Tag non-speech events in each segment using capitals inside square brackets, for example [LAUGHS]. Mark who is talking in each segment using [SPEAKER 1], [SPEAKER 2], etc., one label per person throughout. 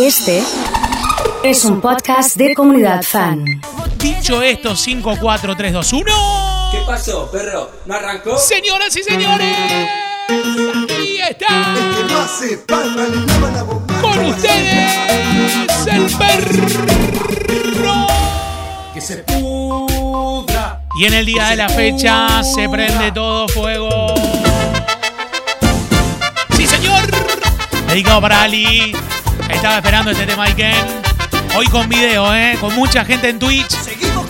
[SPEAKER 1] Este es un podcast de comunidad fan.
[SPEAKER 2] Dicho esto, 5, 4, 3, 2, 1.
[SPEAKER 3] ¿Qué pasó, perro? ¿No arrancó?
[SPEAKER 2] Señoras y señores, aquí está con ustedes el perro.
[SPEAKER 3] Que se pudra.
[SPEAKER 2] Y en el día de la fecha se prende todo fuego. Sí, señor. Dedicado para Ali. Estaba esperando este tema Iken. Hoy con video, ¿eh? Con mucha gente en Twitch.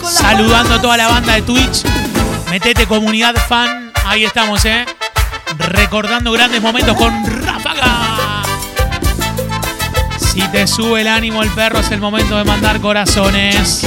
[SPEAKER 2] Saludando a toda la banda de Twitch. Metete comunidad fan. Ahí estamos, ¿eh? Recordando grandes momentos con Ráfaga. Si te sube el ánimo el perro, es el momento de mandar corazones.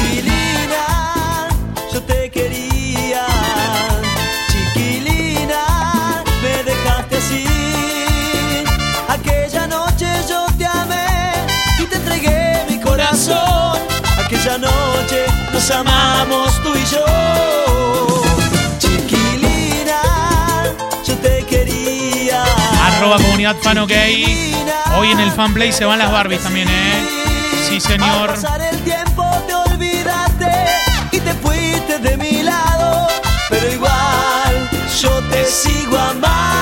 [SPEAKER 4] Nos amamos tú y yo. Chiquilina, yo te quería.
[SPEAKER 2] Arroba comunidad fan ok. Hoy en el fanplay se van las Barbies también, ¿eh? Sí,
[SPEAKER 4] Al
[SPEAKER 2] señor.
[SPEAKER 4] pasar el tiempo te olvidaste y te fuiste de mi lado, pero igual yo te sigo amando.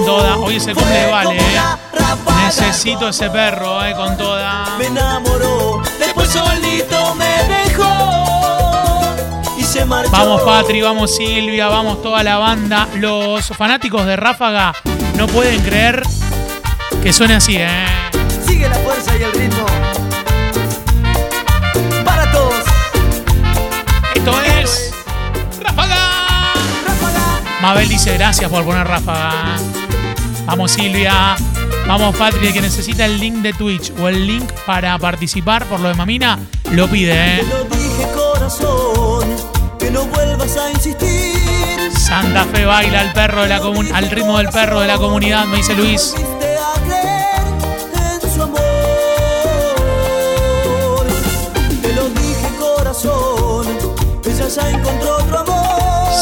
[SPEAKER 2] Con toda. Hoy es el cumple Vale, ¿eh? Necesito ese perro, ¿eh? Con toda.
[SPEAKER 4] me enamoró, después solito me dejó y se marchó.
[SPEAKER 2] Vamos Patri, vamos Silvia, vamos toda la banda. Los fanáticos de Ráfaga no pueden creer que suene así, ¿eh?
[SPEAKER 4] Sigue la fuerza y el ritmo. Para todos.
[SPEAKER 2] Esto es Ráfaga.
[SPEAKER 4] Ráfaga.
[SPEAKER 2] Mabel dice gracias por poner Ráfaga. Vamos Silvia. Vamos Patri, el que necesita el link de Twitch o el link para participar por lo de Mamina, lo pide,
[SPEAKER 4] Te
[SPEAKER 2] ¿eh?
[SPEAKER 4] lo dije corazón, que no vuelvas a insistir.
[SPEAKER 2] Santa Fe baila al perro de la comun al ritmo del perro de la comunidad, me dice Luis.
[SPEAKER 4] Te.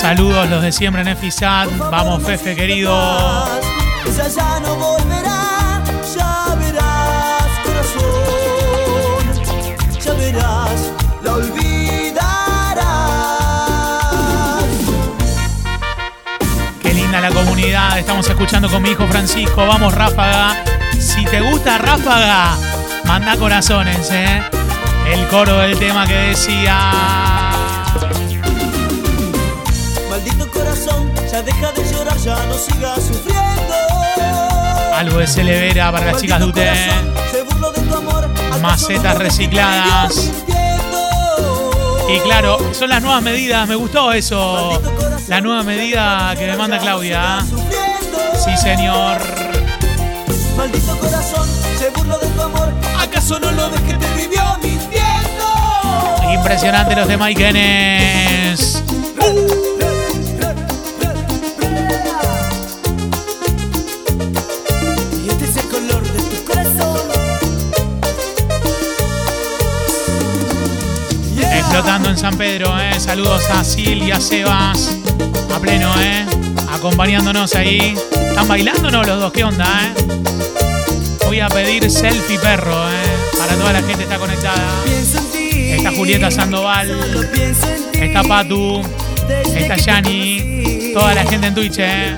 [SPEAKER 2] Saludos los de siempre en FISAT. Vamos Fefe querido.
[SPEAKER 4] Ella ya no volverá, ya verás, corazón, ya verás, la olvidarás.
[SPEAKER 2] Qué linda la comunidad. Estamos escuchando con mi hijo Francisco. Vamos, Ráfaga. Si te gusta Ráfaga, manda corazones, ¿eh? El coro del tema que decía.
[SPEAKER 4] Maldito corazón, ya deja de llorar, ya no sigas sufriendo.
[SPEAKER 2] Algo de Celevera para las chicas de
[SPEAKER 4] ¿acaso
[SPEAKER 2] Macetas recicladas. Y claro, son las nuevas medidas. Me gustó eso. La nueva medida que me manda Claudia. Sí, señor.
[SPEAKER 4] Maldito corazón, se burló de tu amor. ¿Acaso no lo ves que te vivió mintiendo?
[SPEAKER 2] Impresionante los de Mike Enes.
[SPEAKER 4] Y
[SPEAKER 2] en San Pedro, ¿eh? Saludos a Silvia, Sebas. A pleno, ¿eh? Acompañándonos ahí. ¿Están bailando no los dos? ¿Qué onda, eh? Voy a pedir selfie perro, ¿eh? Para toda la gente que está conectada. Está Julieta Sandoval. Está Patu. Está Yani. Toda la gente en Twitch, ¿eh?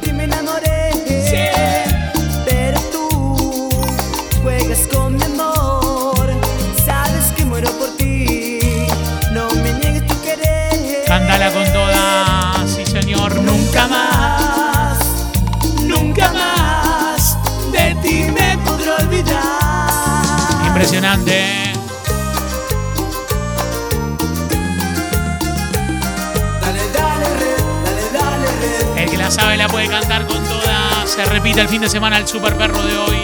[SPEAKER 2] Impresionante.
[SPEAKER 4] Dale, dale, red, dale, dale, red.
[SPEAKER 2] El que la sabe la puede cantar con toda. Se repite el fin de semana el super perro de hoy.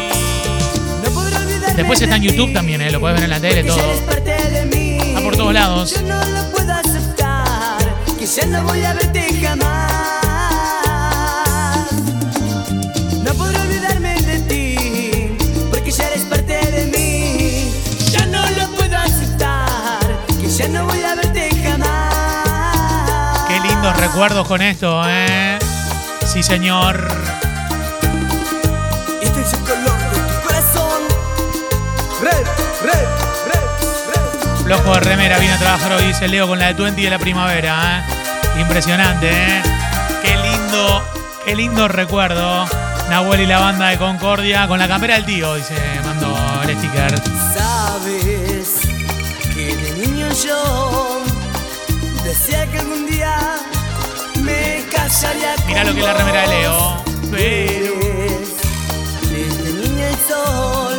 [SPEAKER 4] No
[SPEAKER 2] Después está en YouTube también, ¿eh? Lo puedes ver en la tele, todo.
[SPEAKER 4] Está
[SPEAKER 2] por todos lados.
[SPEAKER 4] Yo no lo puedo aceptar. Que ya no voy a verte jamás. Que no voy a verte jamás.
[SPEAKER 2] Qué lindos recuerdos con esto, ¿eh? Sí, señor.
[SPEAKER 4] Este es el color de tu corazón. Red, red, red.
[SPEAKER 2] Flojo de remera viene a trabajar hoy, dice Leo, con la de Twenty de la primavera. ¿eh? Impresionante, ¿eh? Qué lindo, qué lindo recuerdo. Nahuel y la banda de Concordia con la campera del tío, dice, mandó el sticker.
[SPEAKER 4] Que algún día me casaría
[SPEAKER 2] Mirá lo que es la remera de Leo. Pero.
[SPEAKER 4] Desde niña el sol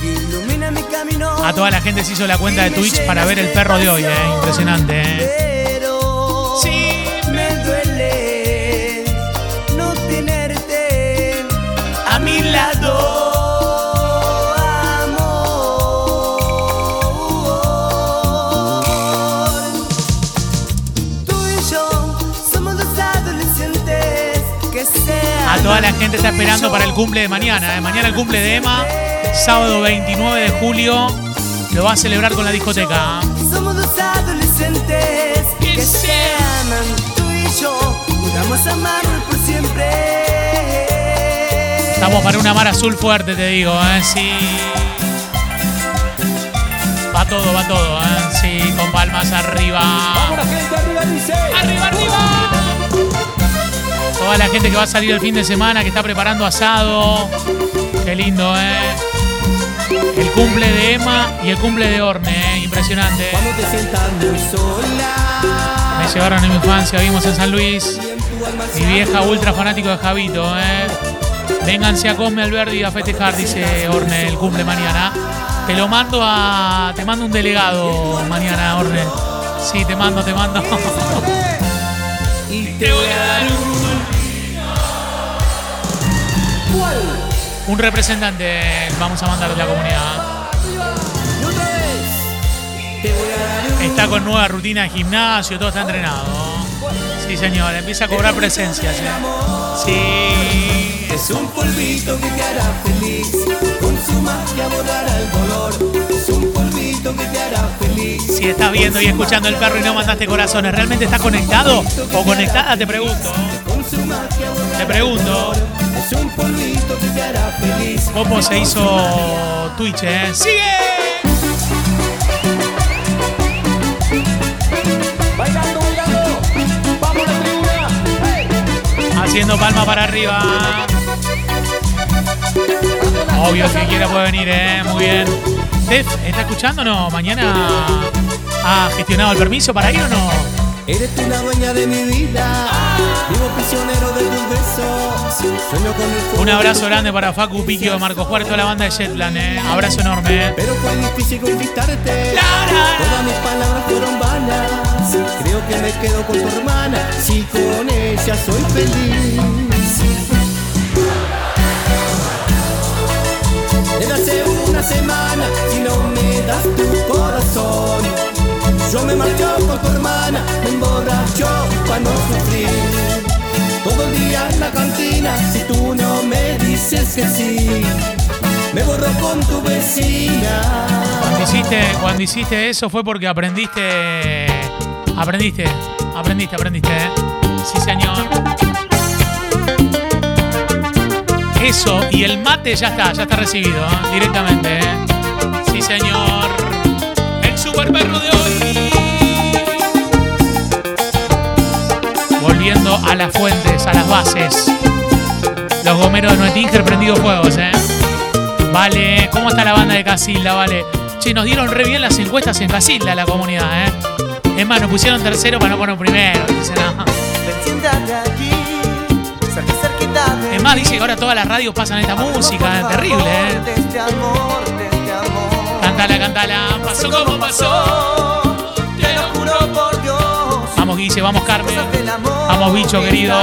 [SPEAKER 4] que ilumina mi camino.
[SPEAKER 2] A toda la gente se hizo la cuenta de Twitch para ver el perro de hoy, ¿eh? Impresionante, ¿eh? Toda la gente está esperando para el cumple de mañana. ¿eh? Mañana el cumple de Emma, sábado 29 de julio. Lo va a celebrar con la discoteca. ¿eh?
[SPEAKER 4] Somos dos adolescentes que se aman. Tú y yo juramos amarnos por siempre.
[SPEAKER 2] Estamos para una mar azul fuerte, te digo, ¿eh? Sí. Va todo, va todo, ¿eh? Sí, con palmas arriba. ¡Arriba, arriba! Toda la gente que va a salir el fin de semana, que está preparando asado. Qué lindo, ¿eh? El cumple de Emma y el cumple de Orne, ¿eh? Impresionante.
[SPEAKER 4] Cuando te sientas muy sola.
[SPEAKER 2] Me llevaron en mi infancia, vimos en San Luis. Mi vieja ultra fanático de Javito, ¿eh? Vénganse a Cosme Alberdi a festejar, dice Orne, el cumple mañana. Te lo mando a. Te mando un delegado mañana, Orne. Sí, te mando, te mando.
[SPEAKER 4] Y te voy a dar un.
[SPEAKER 2] Un representante vamos a mandar de la comunidad. Está con nueva rutina de gimnasio, todo está entrenado. Sí, señor, empieza a cobrar presencias. ¿eh? Sí.
[SPEAKER 4] Es un polvito que te hará feliz. Con su magia borrará el dolor. Es un polvito que te hará feliz.
[SPEAKER 2] Si estás viendo y escuchando el perro y no mandaste corazones, ¿realmente estás conectado o conectada? Te pregunto. Te pregunto.
[SPEAKER 4] El dolor. Es un polvito que te hará feliz.
[SPEAKER 2] ¿Cómo se hizo Twitch, eh? ¡Sigue!
[SPEAKER 4] Bailando, bailando. Vamos a la tribuna. Hey.
[SPEAKER 2] Haciendo palma para arriba. Obvio, si quiera puede venir, ¿eh? Muy bien. Steph, ¿está escuchando o no? ¿Mañana ha gestionado el permiso para ir o no?
[SPEAKER 4] Eres tú la dueña de mi vida. Vivo prisionero de tus besos. Sueño con el fuego
[SPEAKER 2] Un abrazo grande para Facu Piquio, Marco Juárez, toda la banda de Jetland, ¿eh? Abrazo enorme, ¿eh?
[SPEAKER 4] Pero fue difícil conquistarte.
[SPEAKER 2] Lara.
[SPEAKER 4] Todas mis palabras fueron vanas. Creo que me quedo con tu hermana. Si con ella soy feliz. Desde hace una semana, si no me das tu corazón, yo me marcho con tu hermana, me emborracho para no sufrir. Todo el día en la cantina, si tú no me dices que sí, me borro con tu vecina.
[SPEAKER 2] Cuando hiciste, cuando hiciste eso fue porque aprendiste. Aprendiste, aprendiste, aprendiste, ¿eh? Sí, señor. Eso, y el mate ya está, ya está recibido, ¿eh? Directamente, ¿eh? Sí, señor. El super perro de hoy. Volviendo a las fuentes, a las bases. Los gomeros de Nuetinger prendidos fuegos, ¿eh? Vale, ¿cómo está la banda de Casilda? Vale. Che, nos dieron re bien las encuestas en Casilda, la comunidad, ¿eh? Es más, nos pusieron tercero para no poner primero. Dice, no. Es más, dice que ahora todas las radios pasan esta música, es terrible, ¿eh? Cántala, cántala, pasó como pasó. Vamos, Guille, vamos, Carmen. Vamos, bicho
[SPEAKER 4] que
[SPEAKER 2] querido.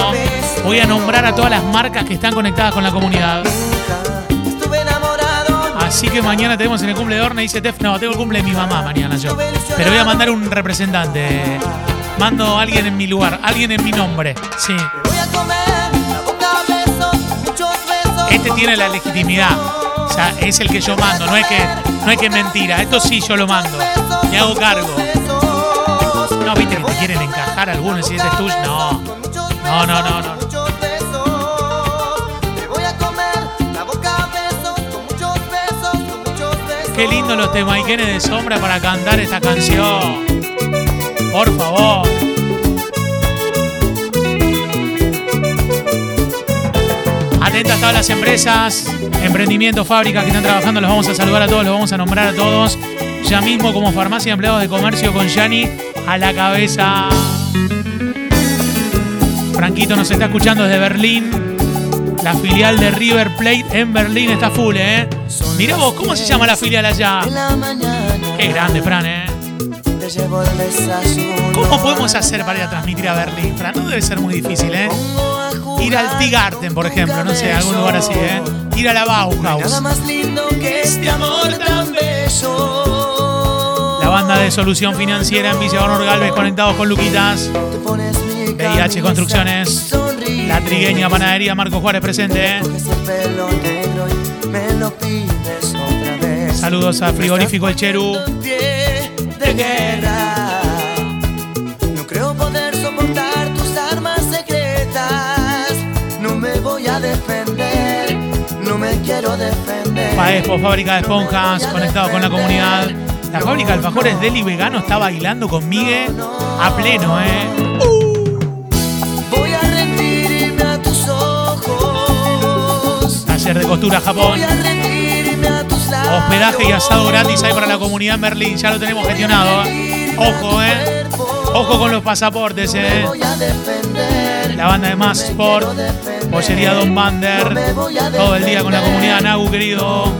[SPEAKER 2] Voy a nombrar a todas las marcas que están conectadas con la comunidad. Así que mañana tenemos en el cumple de Orne, dice Tef, no, tengo el cumple de mi mamá mañana yo. Pero voy a mandar un representante. Mando a alguien en mi lugar, alguien en mi nombre. Sí. Este tiene la legitimidad. O sea, es el que yo mando, no es que, no es que es mentira. Esto sí yo lo mando. Me hago cargo. No, viste que te quieren encajar algunos y este es tuyo. No. No, no, no, no. Qué lindo los temaiquenes de sombra para cantar esta canción. Por favor. Atentas todas las empresas, emprendimientos, fábricas que están trabajando, los vamos a saludar a todos, los vamos a nombrar a todos. Ya mismo como farmacia empleados de comercio con Yani a la cabeza. Franquito nos está escuchando desde Berlín. La filial de River Plate en Berlín está full, ¿eh? Mirá vos, ¿cómo se llama la filial allá? Qué grande, Fran, ¿eh? ¿Cómo podemos hacer para ir a transmitir a Berlín? Fran, no debe ser muy difícil, ¿eh? Ir al Tigarten, por ejemplo, no sé, algún lugar así, ¿eh? Ir a la
[SPEAKER 5] Nada
[SPEAKER 2] Bauhaus.
[SPEAKER 5] más lindo que este amor tan bello.
[SPEAKER 2] La banda de solución financiera en Villa Honor Galvez conectados con Luquitas. VIH
[SPEAKER 5] camisa,
[SPEAKER 2] Construcciones. La Trigueña Panadería Marco Juárez presente, ¿eh? Saludos a Frigorífico El Cheru.
[SPEAKER 5] De guerra. No creo poder soportar tus armas secretas. No me voy a defender. No me quiero defender.
[SPEAKER 2] Paespo, fábrica de esponjas, conectados con la comunidad. La fábrica de alfajores Deli Vegano está bailando con Migue a pleno, ¿eh?
[SPEAKER 5] Voy a rendirme a tus ojos.
[SPEAKER 2] Taller de costura Japón.
[SPEAKER 5] Voy a rendirme a tus labios.
[SPEAKER 2] Hospedaje y asado gratis hay para la comunidad en Berlín. Ya lo tenemos gestionado. ¿eh? Ojo, ¿eh? Ojo con los pasaportes, ¿eh? La banda de Más Sport. Pollería Don Bander. Todo el día con la comunidad Nagu, querido.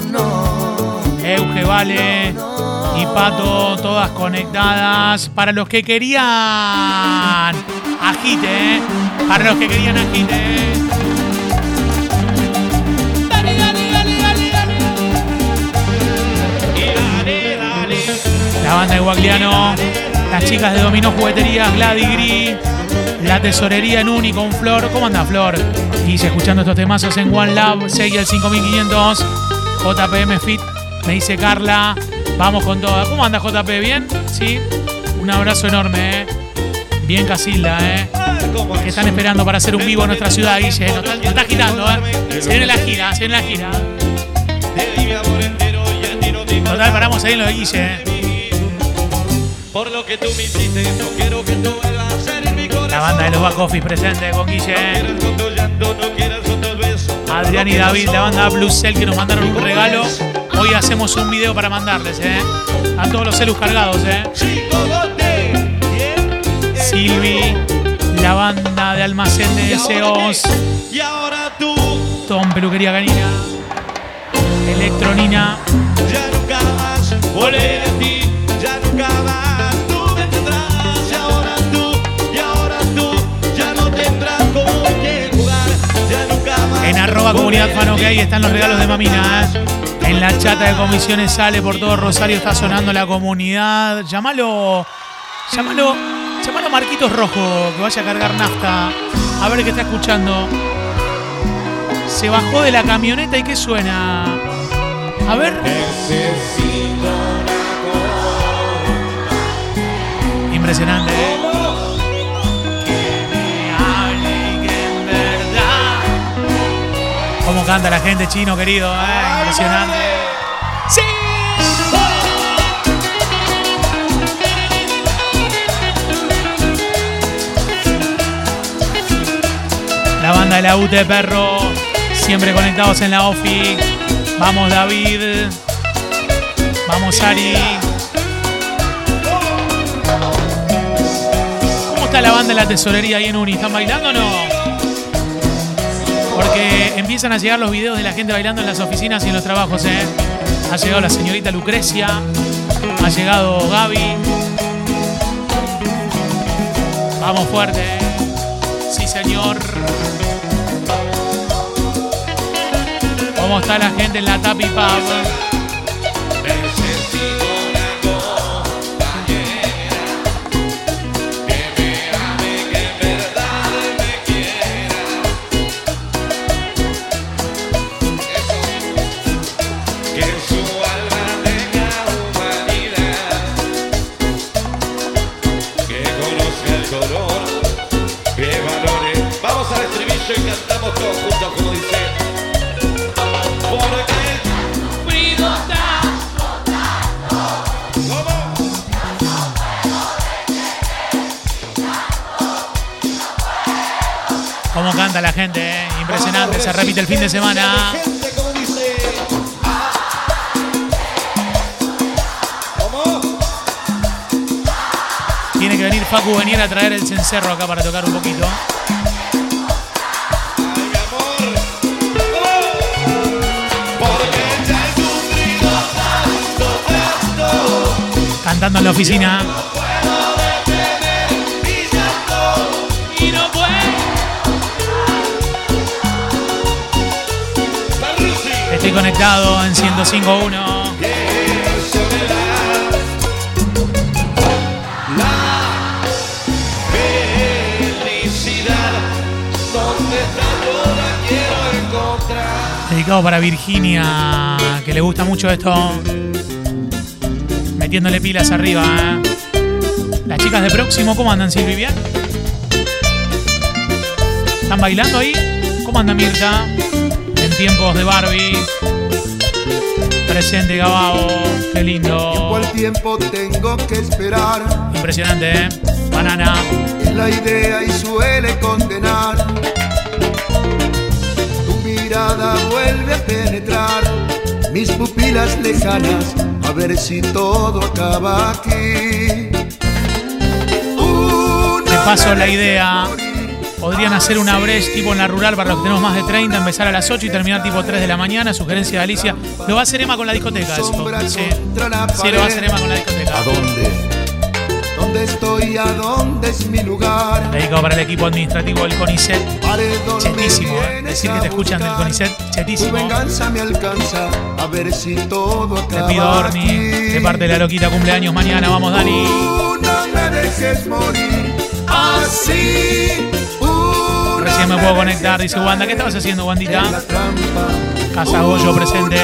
[SPEAKER 2] Euge, Vale y Pato, todas conectadas. Para los que querían agite, ¿eh? Para los que querían agite. Dale, dale. La banda de Guagliano, las chicas de Dominó Jugueterías, Glady Gris, la tesorería en Uni con Flor. ¿Cómo anda Flor? Y escuchando estos temazos en One Lab, seguí el 5500. JPM Fit, me dice Carla. Vamos con toda. ¿Cómo anda JP? ¿Bien? Sí. Un abrazo enorme, ¿eh? Bien Casilda, ¿eh? Que están esperando para hacer un vivo en nuestra ciudad, Guille. Nos está, nos está girando, ¿eh? Se viene la gira, se viene la gira. Total, paramos ahí en lo de Guille, ¿eh?
[SPEAKER 4] Por lo que tú me hiciste, no quiero que tú vuelvas a ser en mi corazón.
[SPEAKER 2] La banda de los Back Office presente con Guille. ¿eh? Adrián y David, la banda Blue Cell que nos mandaron un regalo. Hoy hacemos un video para mandarles, ¿eh? A todos los celus cargados, ¿eh? Silvi, la banda de almacén de deseos.
[SPEAKER 4] Y ahora tú,
[SPEAKER 2] Tom Peluquería Canina. Electronina.
[SPEAKER 4] ya nunca más volveré a ti, ya nunca más tú me tendrás. Y ahora tú, y ahora tú, ya no tendrás con quién jugar, ya nunca más.
[SPEAKER 2] En arroba comunidad fan ok están los regalos de Mamina. ¿eh? En la chata de comisiones sale por todo Rosario, está sonando la comunidad. Llámalo, llámalo, llámalo Marquitos Rojo, que vaya a cargar nafta. A ver qué está escuchando. Se bajó de la camioneta y qué suena. A ver. Impresionante, ¿eh? Cómo canta la gente chino, querido, ¿eh? Impresionante. ¡Sí! La banda de la UT Perro, siempre conectados en la OFI. Vamos David. Vamos Ari. ¿Cómo está la banda de la tesorería ahí en Uni? ¿Están bailando o no? Porque empiezan a llegar los videos de la gente bailando en las oficinas y en los trabajos, ¿eh? Ha llegado la señorita Lucrecia, ha llegado Gaby. Vamos fuerte. Sí, señor. ¿Cómo está la gente en la Tapi Pub? Se repite el fin de semana. Tiene que venir Facu venir a traer el cencerro acá para tocar un poquito. Cantando en la oficina. Conectado en 105.1.
[SPEAKER 6] La felicidad, ¿dónde está? Yo la quiero encontrar.
[SPEAKER 2] Dedicado para Virginia, que le gusta mucho esto. Metiéndole pilas arriba. ¿eh? Las chicas de próximo, ¿cómo andan, Silvi? ¿Bien? ¿Están bailando ahí? ¿Cómo anda Mirta? En tiempos de Barbie. Presente Gabao. Qué lindo.
[SPEAKER 7] Tiempo al tiempo tengo que esperar
[SPEAKER 2] Impresionante, ¿eh? Banana.
[SPEAKER 7] la idea y suele condenar. Tu mirada vuelve a penetrar mis pupilas lejanas a ver si todo acaba aquí.
[SPEAKER 2] Te paso la idea. Podrían hacer una brecha tipo en la rural para los que tenemos más de 30, empezar a las 8 y terminar tipo 3 de la mañana. Sugerencia de Alicia. Lo va a hacer Emma con la discoteca, eso. Sí, sí lo va a hacer Emma con la discoteca.
[SPEAKER 7] ¿A dónde? ¿Dónde estoy? ¿A dónde es mi lugar?
[SPEAKER 2] Dedicado para el equipo administrativo del CONICET. Chetísimo, ¿eh? Decir que te escuchan del. CONICET,
[SPEAKER 7] Tu
[SPEAKER 2] chetísimo.
[SPEAKER 7] venganza me alcanza a ver si todo
[SPEAKER 2] Te pido, Orni, de parte de la loquita cumpleaños mañana. Vamos, Dani.
[SPEAKER 7] Tú no me dejes morir así.
[SPEAKER 2] Recién me puedo conectar, dice Wanda. ¿Qué estabas haciendo, Wandita? Casa Goyo presente.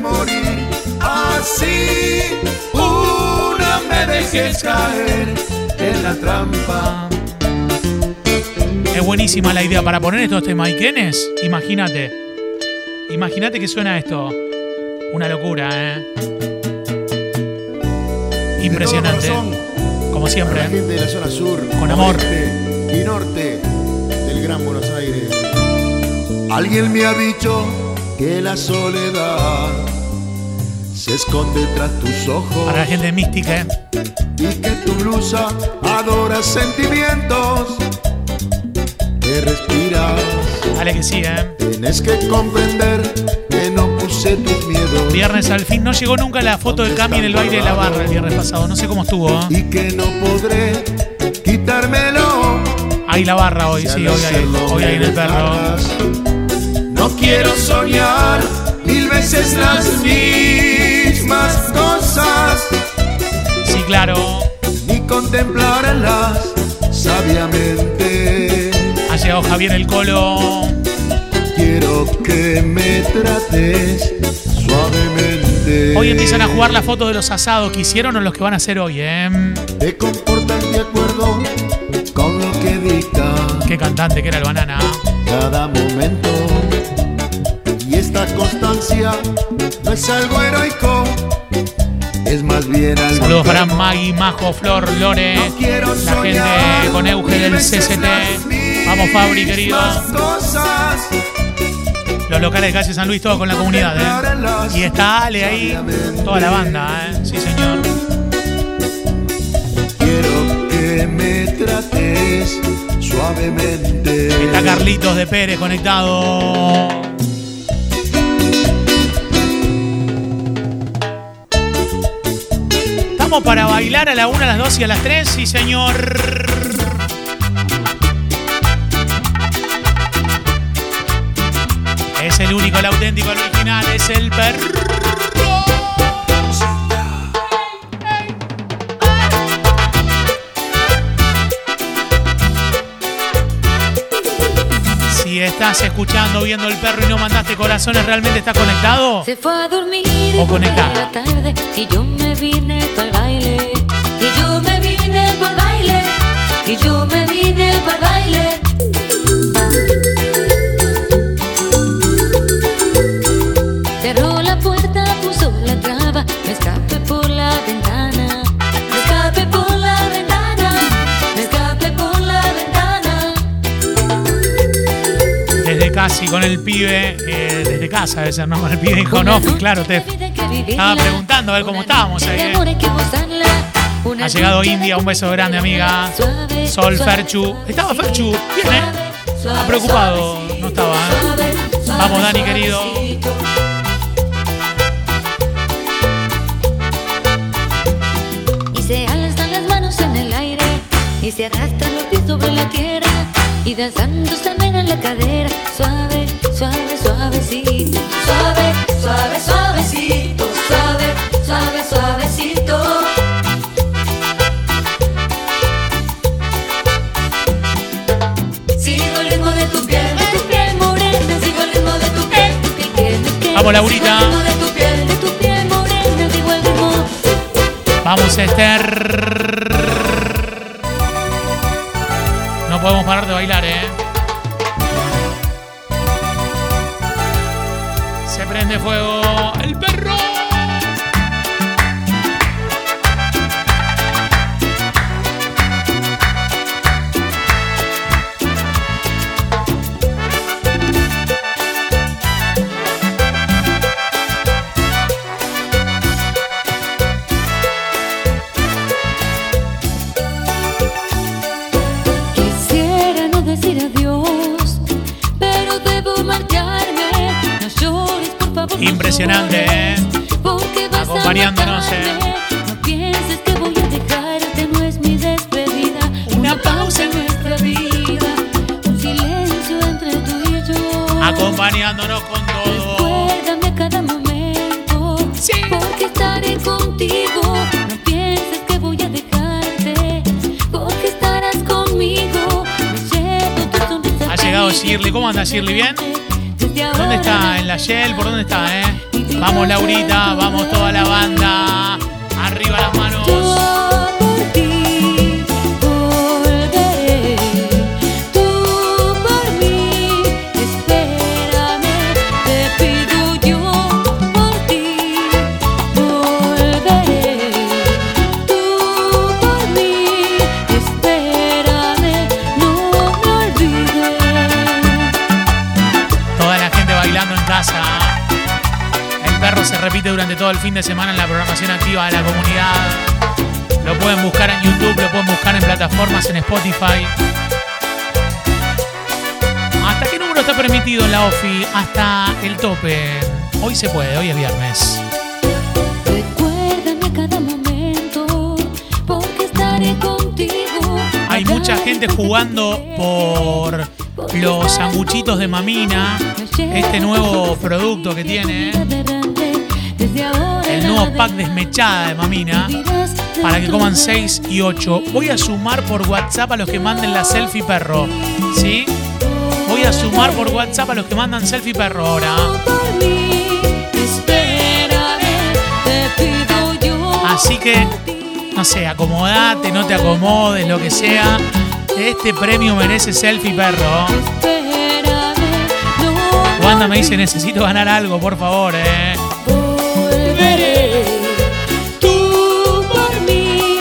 [SPEAKER 7] Morir así. No me dejes caer en la trampa.
[SPEAKER 2] Es buenísima la idea para poner estos temaiquenes. Imagínate. Imagínate que suena esto. Una locura, ¿eh? Impresionante. Como siempre. ¿eh? Con amor.
[SPEAKER 8] y norte Gran Buenos Aires.
[SPEAKER 7] Alguien me ha dicho que la soledad se esconde tras tus ojos
[SPEAKER 2] Para la gente mística, ¿eh?
[SPEAKER 7] y que tu blusa adora sentimientos que respiras.
[SPEAKER 2] Dale que sí, ¿eh?
[SPEAKER 7] Tienes que comprender que no puse tus miedos
[SPEAKER 2] Viernes al fin. No llegó nunca la foto de Cami en el baile de la barra el viernes pasado. No sé cómo estuvo, ¿eh?
[SPEAKER 7] y que no podré quitármelo.
[SPEAKER 2] Hay la barra hoy, sí, hoy hay, hoy hay en el perro.
[SPEAKER 7] No quiero soñar mil veces las mismas cosas,
[SPEAKER 2] Sí, claro.
[SPEAKER 7] ni contemplarlas sabiamente.
[SPEAKER 2] Ha llegado Javier el Colo.
[SPEAKER 7] Quiero que me trates suavemente.
[SPEAKER 2] Hoy empiezan a jugar las fotos de los asados que hicieron o los que van a hacer hoy, ¿eh?
[SPEAKER 7] Te comportas de acuerdo
[SPEAKER 2] Qué cantante que era el banana.
[SPEAKER 7] cada momento. Y esta constancia no es algo heroico, es más bien algo.
[SPEAKER 2] Saludos para. Maggie, Majo, Flor, Lore,
[SPEAKER 7] No quiero
[SPEAKER 2] la gente
[SPEAKER 7] soñar
[SPEAKER 2] con Euge del CCT. Vamos, Fabri, querido. Los locales de calle San Luis, todos con la comunidad, ¿eh? Y está Ale ahí, toda la banda, ¿eh? Sí, señor.
[SPEAKER 7] Quiero que me trates
[SPEAKER 2] Está Carlitos de Pérez conectado. Estamos para bailar a la 1, a las 2 y a las 3, sí, señor. Es el único, el auténtico, el original, es el perro. Estás escuchando, viendo el perro y no mandaste corazones, ¿realmente estás conectado?
[SPEAKER 9] Se fue a dormir
[SPEAKER 2] O
[SPEAKER 9] la tarde y yo me vine para el baile. Y yo me vine para el baile. Y yo me vine para el baile.
[SPEAKER 2] Casi con el pibe eh, desde casa, debe ser, ¿no? Con el pibe dijo, no, claro, te estaba preguntando a ver cómo estábamos ahí. ¿eh? Ha llegado India, un beso grande, amiga. Sol Ferchu. Estaba Ferchu, bien, ¿eh? Está preocupado, no estaba, ¿eh? Vamos, Dani, querido.
[SPEAKER 9] Y se alzan las manos en el aire y se arrastran los pies sobre la tierra y danzando se en la cadera. Suave, suave, suavecito. Suave, suave, suavecito. Suave, suave, suavecito. Sigo el ritmo de tu piel, de tu piel morena. Sigo el ritmo de tu piel.
[SPEAKER 2] Vamos, Laurita.
[SPEAKER 9] De tu piel, de tu piel el ritmo.
[SPEAKER 2] Vamos, Esther. Permitido en la OFI? Hasta el tope. Hoy se puede, hoy es viernes.
[SPEAKER 9] Recuérdame cada momento, porque estaré contigo.
[SPEAKER 2] Hay mucha gente jugando por los sanguchitos de Mamina, este nuevo producto que tiene, el nuevo pack desmechada de Mamina, para que coman 6 y 8. Voy a sumar por WhatsApp a los que manden la selfie perro, ¿sí? Voy a sumar por WhatsApp a los que mandan selfie perro ahora. Así que, no sé, acomodate, no te acomodes, lo que sea. Este premio merece selfie perro. Wanda me dice, necesito ganar algo, por favor, eh.
[SPEAKER 9] Tú por mí,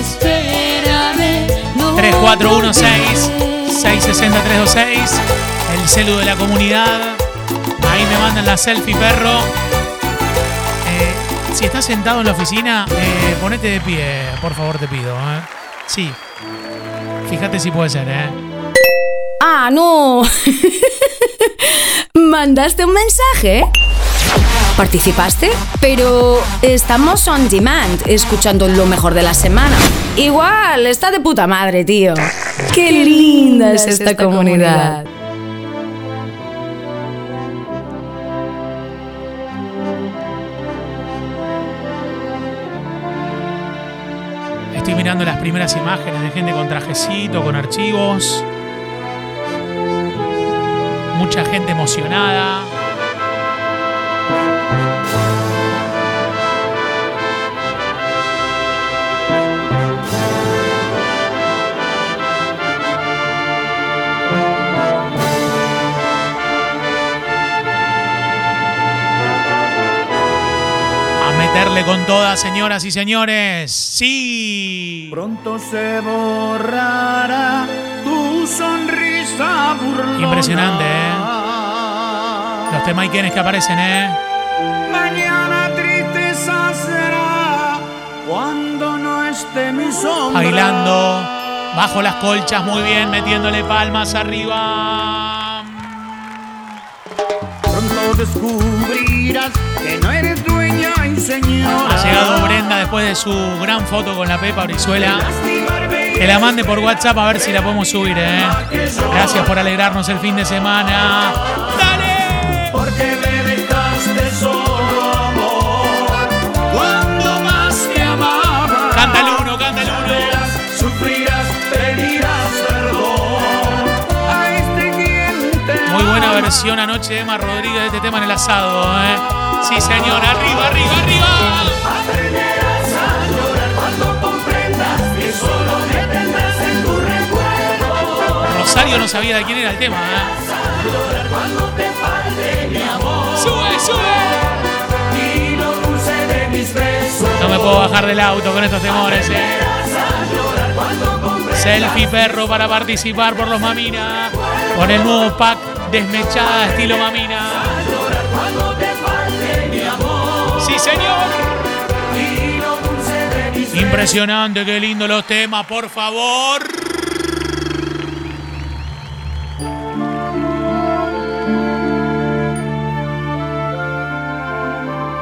[SPEAKER 9] espérame, no
[SPEAKER 2] 3416 660 326 El celu de la comunidad. Ahí me mandan la selfie, perro. Eh, si estás sentado en la oficina, eh, ponete de pie, por favor, te pido. eh. Sí. Fíjate si puede ser, ¿eh?
[SPEAKER 10] Ah, no. [LAUGHS] ¿Mandaste un mensaje? ¿Participaste? Pero estamos on demand, escuchando lo mejor de la semana. Igual, está de puta madre, tío. Qué linda es esta comunidad.
[SPEAKER 2] Estoy mirando las primeras imágenes de gente con trajecito, con archivos. Mucha gente emocionada. Meterle con todas, señoras y señores. Sí.
[SPEAKER 11] Pronto se borrará tu sonrisa burlona.
[SPEAKER 2] Impresionante, ¿eh? Los temaiquenes que aparecen, ¿eh?
[SPEAKER 5] Mañana tristeza será cuando no esté mi sombra.
[SPEAKER 2] Bailando. Bajo las colchas, muy bien, metiéndole palmas arriba.
[SPEAKER 5] Pronto descubrirás que no eres y señora.
[SPEAKER 2] Ha llegado Brenda después de su gran foto con la Pepa Brizuela. Que la mande por WhatsApp a ver si la podemos subir, ¿eh? Gracias por alegrarnos el fin de semana. ¡Dale!
[SPEAKER 5] Porque me dejaste solo amor. Cuando más te amaba.
[SPEAKER 2] Canta el uno, canta el uno.
[SPEAKER 5] Sufrirás,
[SPEAKER 2] Anoche de Emma Rodríguez de este tema en el asado, ¿eh? Sí, señor, arriba, arriba, arriba. Rosario no sabía de quién era el tema, ¿eh?
[SPEAKER 5] Llorar.
[SPEAKER 2] ¡Sube, sube!
[SPEAKER 5] Y lo dulce de mis besos.
[SPEAKER 2] No me puedo bajar del auto con estos temores, ¿eh? Selfie perro para participar por los Mamina. Con el nuevo pack desmechada estilo Mamina. ¡Sí, señor! Impresionante, qué lindo los temas, por favor.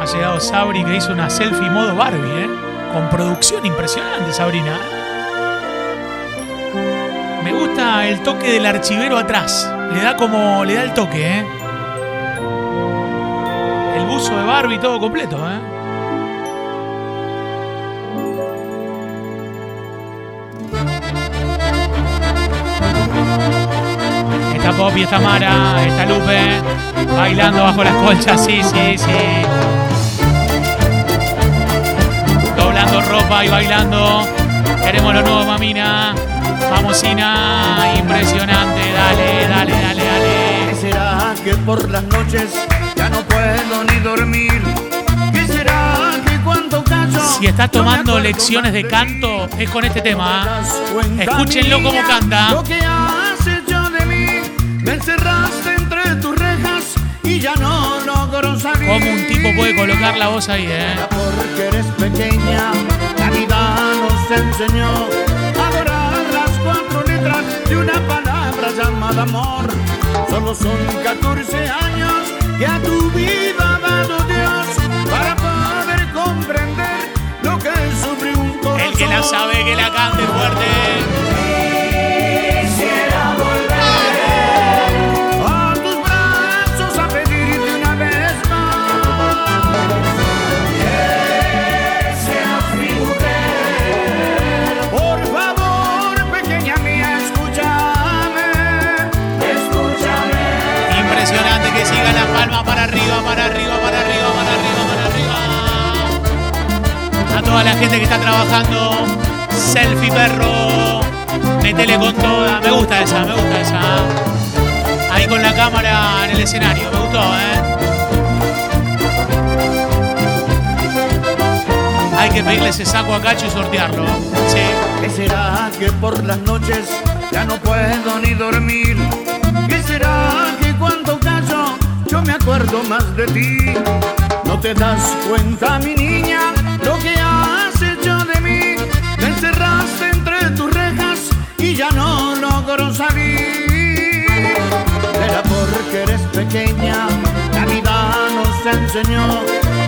[SPEAKER 2] Ha llegado Sabri que hizo una selfie modo Barbie, ¿eh? Con producción impresionante, Sabrina. Me gusta el toque del archivero atrás. Le da como. le da el toque, ¿eh? El buzo de Barbie todo completo, ¿eh? Está Poppy, está Mara, está Lupe, bailando bajo las colchas, sí, sí, sí. Doblando ropa y bailando. Queremos lo nuevo, mamina. Vamos, Ina. Impresionante. Dale, dale, dale, dale.
[SPEAKER 5] ¿Qué será que por las noches ya no puedo ni dormir? ¿Qué será que cuando callo
[SPEAKER 2] Si
[SPEAKER 5] me
[SPEAKER 2] tomando lecciones de canto, es con este
[SPEAKER 5] ¿Te
[SPEAKER 2] tema.
[SPEAKER 5] cuenta,
[SPEAKER 2] Escúchenlo cómo canta.
[SPEAKER 5] Lo que has hecho de mí, me encerraste entre tus rejas y ya no logro salir.
[SPEAKER 2] Cómo un tipo puede colocar la voz ahí, eh.
[SPEAKER 5] Porque eres pequeña, la vida nos enseñó letras de una palabra llamada amor. Solo son 14 años que a tu vida ha dado Dios para poder comprender lo que sufre un corazón.
[SPEAKER 2] El que la sabe, que la cante fuerte. Para arriba, para arriba, para arriba, para arriba. A toda la gente que está trabajando. Selfie perro. Métele con toda. Me gusta esa, me gusta esa. Ahí con la cámara en el escenario. Me gustó, ¿eh? Hay que pedirle ese saco a Cacho y sortearlo. Sí.
[SPEAKER 5] ¿Qué será que por las noches ya no puedo ni dormir? ¿Qué será que cuando yo me acuerdo más de ti? ¿No te das cuenta, mi niña, lo que has hecho de mí? Me encerraste entre tus rejas y ya no logro salir. Era porque eres pequeña, la vida nos enseñó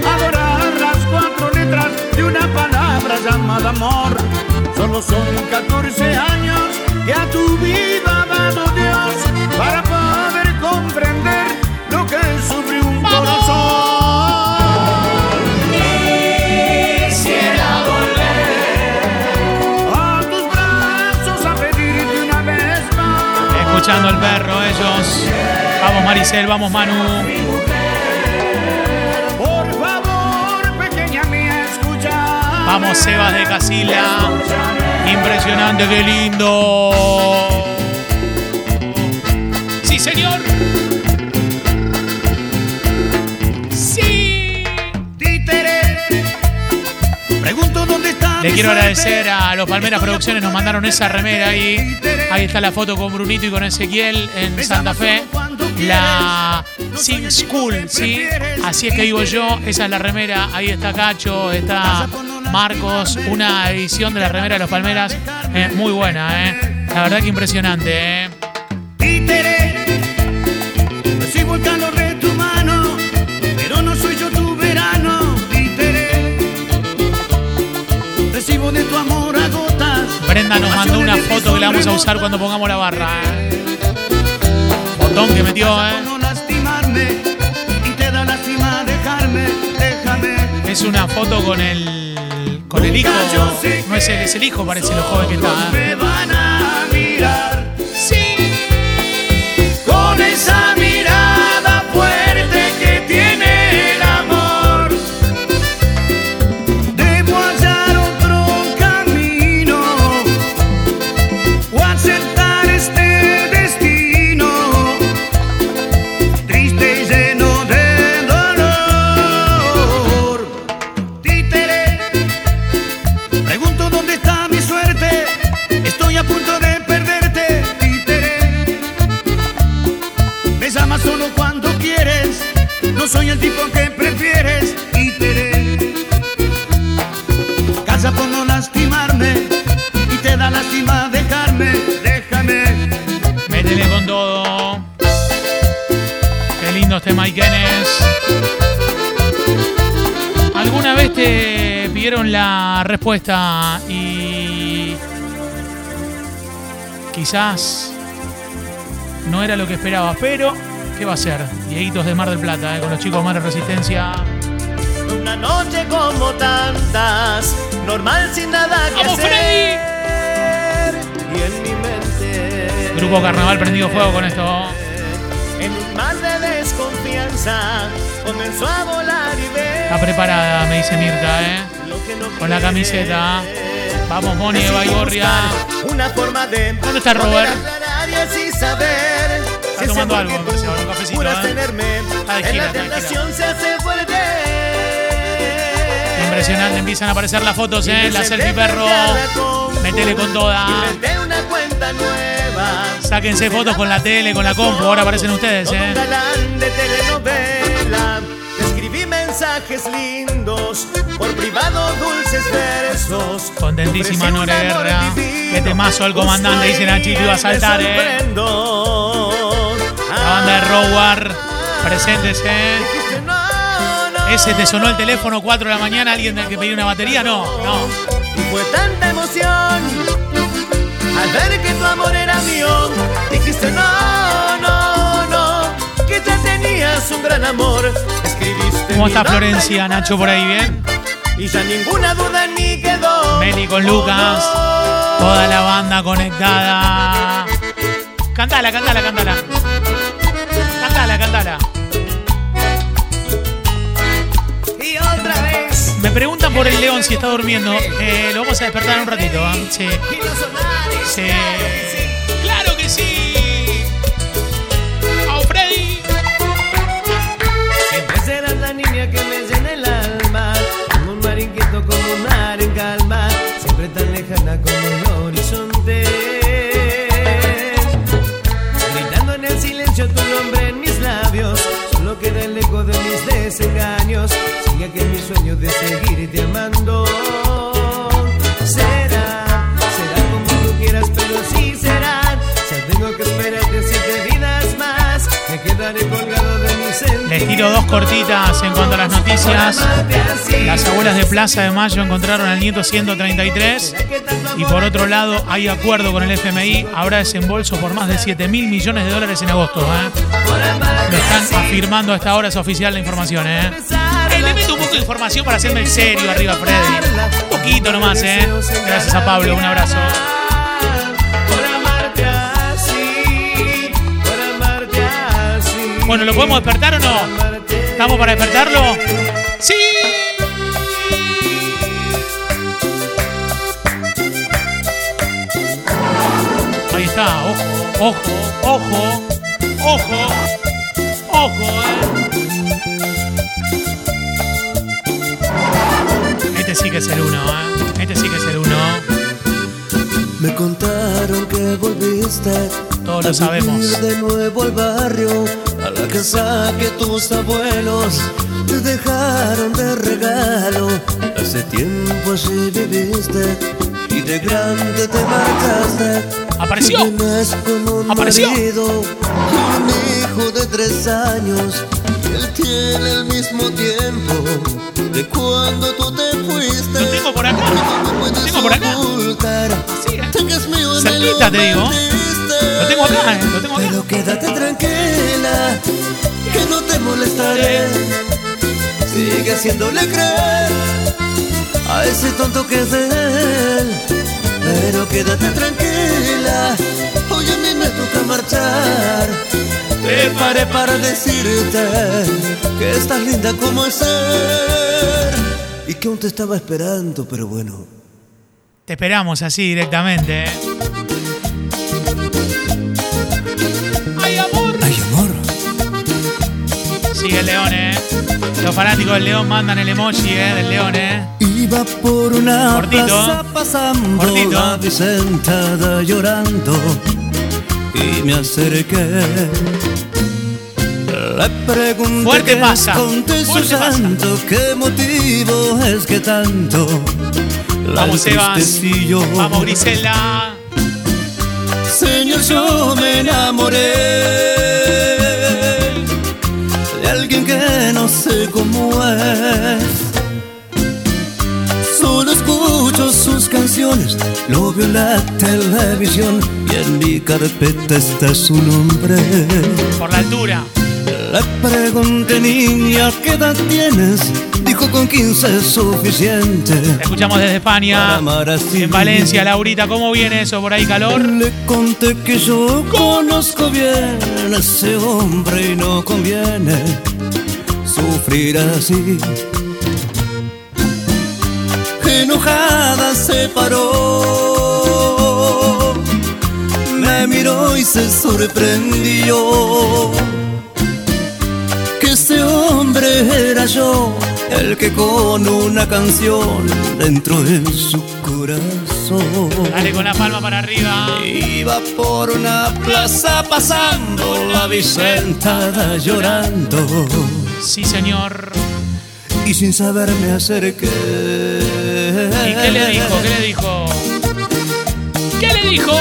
[SPEAKER 5] a adorar las cuatro letras de una palabra llamada amor. Solo son 14 años que a tu vida dado Dios para poder
[SPEAKER 2] Escuchando al perro, ellos. Vamos, Maricel, vamos, Manu.
[SPEAKER 5] Por favor, pequeña mía, escucha.
[SPEAKER 2] Vamos, Sebas de Casila. Impresionante, qué lindo. Sí, señor. Le quiero agradecer a los Palmeras Producciones, nos mandaron esa remera ahí. Ahí está la foto con Brunito y con Ezequiel en Santa Fe. La Sin School, ¿sí? Así es que digo yo, esa es la remera. Ahí está Cacho, está Marcos, una edición de la remera de los Palmeras eh, muy buena, ¿eh? La verdad que impresionante, ¿eh? Foto que la vamos a usar cuando pongamos la barra, ¿eh? Botón que metió, ¿eh? Es una foto con el. con el hijo. No es él, es el hijo, parece lo joven que está. ¿eh?
[SPEAKER 5] Tipo que prefieres, títere. Casa por no lastimarme y te da lástima dejarme, déjame.
[SPEAKER 2] Métele con todo. Qué lindo este Mike. ¿Alguna vez te pidieron la respuesta y quizás no era lo que esperabas, pero ¿qué va a ser? Dieguitos de Mar del Plata, eh, con los chicos Mar de Resistencia.
[SPEAKER 4] Una noche como tantas, normal sin nada que
[SPEAKER 2] ¡Vamos,
[SPEAKER 4] hacer. Y en mi mente.
[SPEAKER 2] Grupo Carnaval prendido fuego con esto.
[SPEAKER 4] En un mar de desconfianza, comenzó a volar y ver.
[SPEAKER 2] Está preparada, me dice Mirta, ¿eh?
[SPEAKER 4] no
[SPEAKER 2] Con la camiseta. Vamos, Moni Baigorria.
[SPEAKER 4] Una forma de.
[SPEAKER 2] ¿Dónde está
[SPEAKER 4] poder
[SPEAKER 2] Robert?
[SPEAKER 4] aclarar y saber.
[SPEAKER 2] Está tomando algo, un cafecito, ¿eh?
[SPEAKER 4] tenerme. En la tentación se hace fuerte.
[SPEAKER 2] Impresionante, empiezan a aparecer las fotos, ¿eh? La selfie perro. Metele con toda.
[SPEAKER 4] Inventé una cuenta nueva.
[SPEAKER 2] Sáquense fotos con la tele, con la compu. Ahora aparecen ustedes, ¿eh?
[SPEAKER 4] de telenovela. Te escribí mensajes lindos, por privado dulces versos.
[SPEAKER 2] Contentísima Nore Guerra. Qué temazo
[SPEAKER 4] Justo
[SPEAKER 2] comandante, dice Nachito, iba a saltar, ¿eh? Banda de Rowar.
[SPEAKER 4] No.
[SPEAKER 2] Ese te sonó el teléfono 4 de la mañana, alguien del que pedía una batería, no, no.
[SPEAKER 4] Y fue tanta emoción al ver que tu amor era mío. Dijiste no, no, no, que ya tenías un gran amor. Escribiste
[SPEAKER 2] ¿Cómo está Florencia, Nacho, por ahí, bien?
[SPEAKER 4] Y ya ninguna duda ni quedó.
[SPEAKER 2] Meli con Lucas. Toda la banda conectada. Cantala, cantala, cantala.
[SPEAKER 4] Y otra vez.
[SPEAKER 2] Me preguntan por el león si está durmiendo. Eh, lo vamos a despertar en un ratito. ¿ah? Sí. Sí. ¡Claro que sí!
[SPEAKER 4] Sigue aquel mi sueño de seguirte amando. Será, será como tú quieras, pero sí será. Ya tengo que esperarte siete vidas más. Me quedaré colgado de mi sentido.
[SPEAKER 2] Les tiro dos cortitas en cuanto a las noticias. Las abuelas de Plaza de Mayo encontraron al nieto 133. Y por otro lado, hay acuerdo con el FMI. Habrá desembolso por más de 7 mil millones de dólares en agosto. ¿eh? Lo están afirmando a esta hora, es oficial la información. ¿eh? Eh, le meto un poco de información para hacerme el serio arriba, Freddy. Un poquito nomás, ¿eh? Gracias a Pablo, un abrazo. Bueno, ¿lo podemos despertar o no? ¿Estamos para despertarlo? ¡Sí! Ahí está, ojo, ojo, ojo, ojo, ojo, eh. Sí que es el uno, eh. Este sí que es el uno.
[SPEAKER 5] Me contaron que volviste
[SPEAKER 2] Todos lo sabemos.
[SPEAKER 5] de nuevo al barrio, a
[SPEAKER 12] la casa que tus abuelos te dejaron de regalo. Hace tiempo así viviste y de grande te marcaste.
[SPEAKER 2] Apareció.
[SPEAKER 12] Con un
[SPEAKER 2] Apareció.
[SPEAKER 12] marido un hijo de tres años. Tiene el mismo tiempo de cuando tú te fuiste.
[SPEAKER 2] Lo tengo por acá.
[SPEAKER 12] No puedes
[SPEAKER 2] Tengo por acá. Sí, ¿eh? Cerquita, te digo. Lo tengo acá, ¿eh? Lo tengo acá.
[SPEAKER 12] Pero quédate tranquila, que no te molestaré. Sigue haciéndole creer a ese tonto que es él. Pero quédate tranquila, hoy a mí me toca marchar. Te paré para decirte que estás linda como es ser. Y que aún te estaba esperando, pero bueno.
[SPEAKER 2] Te esperamos así directamente. ¿eh? ¡Ay, amor!
[SPEAKER 12] Ay, amor.
[SPEAKER 2] Sigue el león, ¿eh? Los fanáticos del león mandan el emoji, ¿eh? Del león, ¿eh?
[SPEAKER 12] Iba por una
[SPEAKER 2] Cortito.
[SPEAKER 12] plaza pasando
[SPEAKER 2] Cortito.
[SPEAKER 12] la llorando y me acerqué. Le pregunté
[SPEAKER 2] Fuerte pasa, fuerte pasa.
[SPEAKER 12] santo, qué motivo es que tanto la
[SPEAKER 2] Vamos,
[SPEAKER 12] entristecillo.
[SPEAKER 2] Vamos, Grisela.
[SPEAKER 12] Señor, yo me enamoré de alguien que no sé cómo es. Canciones, lo veo en la televisión y en mi carpeta está su nombre.
[SPEAKER 2] Por la altura.
[SPEAKER 12] Le pregunté, niña, ¿qué edad tienes? Dijo con 15 es suficiente.
[SPEAKER 2] Te escuchamos desde España. En Valencia, Laurita, ¿cómo viene eso? ¿Por ahí calor?
[SPEAKER 12] Le conté que yo conozco bien a ese hombre y no conviene sufrir así. Enojada se paró, me miró y se sorprendió. Que ese hombre era yo, el que con una canción dentro de su corazón.
[SPEAKER 2] Dale con la palma para arriba.
[SPEAKER 12] Iba por una plaza pasando, la vi sentada llorando
[SPEAKER 2] Sí, señor.
[SPEAKER 12] y sin saber me acerqué.
[SPEAKER 2] ¿Y qué le dijo? ¿Qué le dijo? ¿Qué le dijo?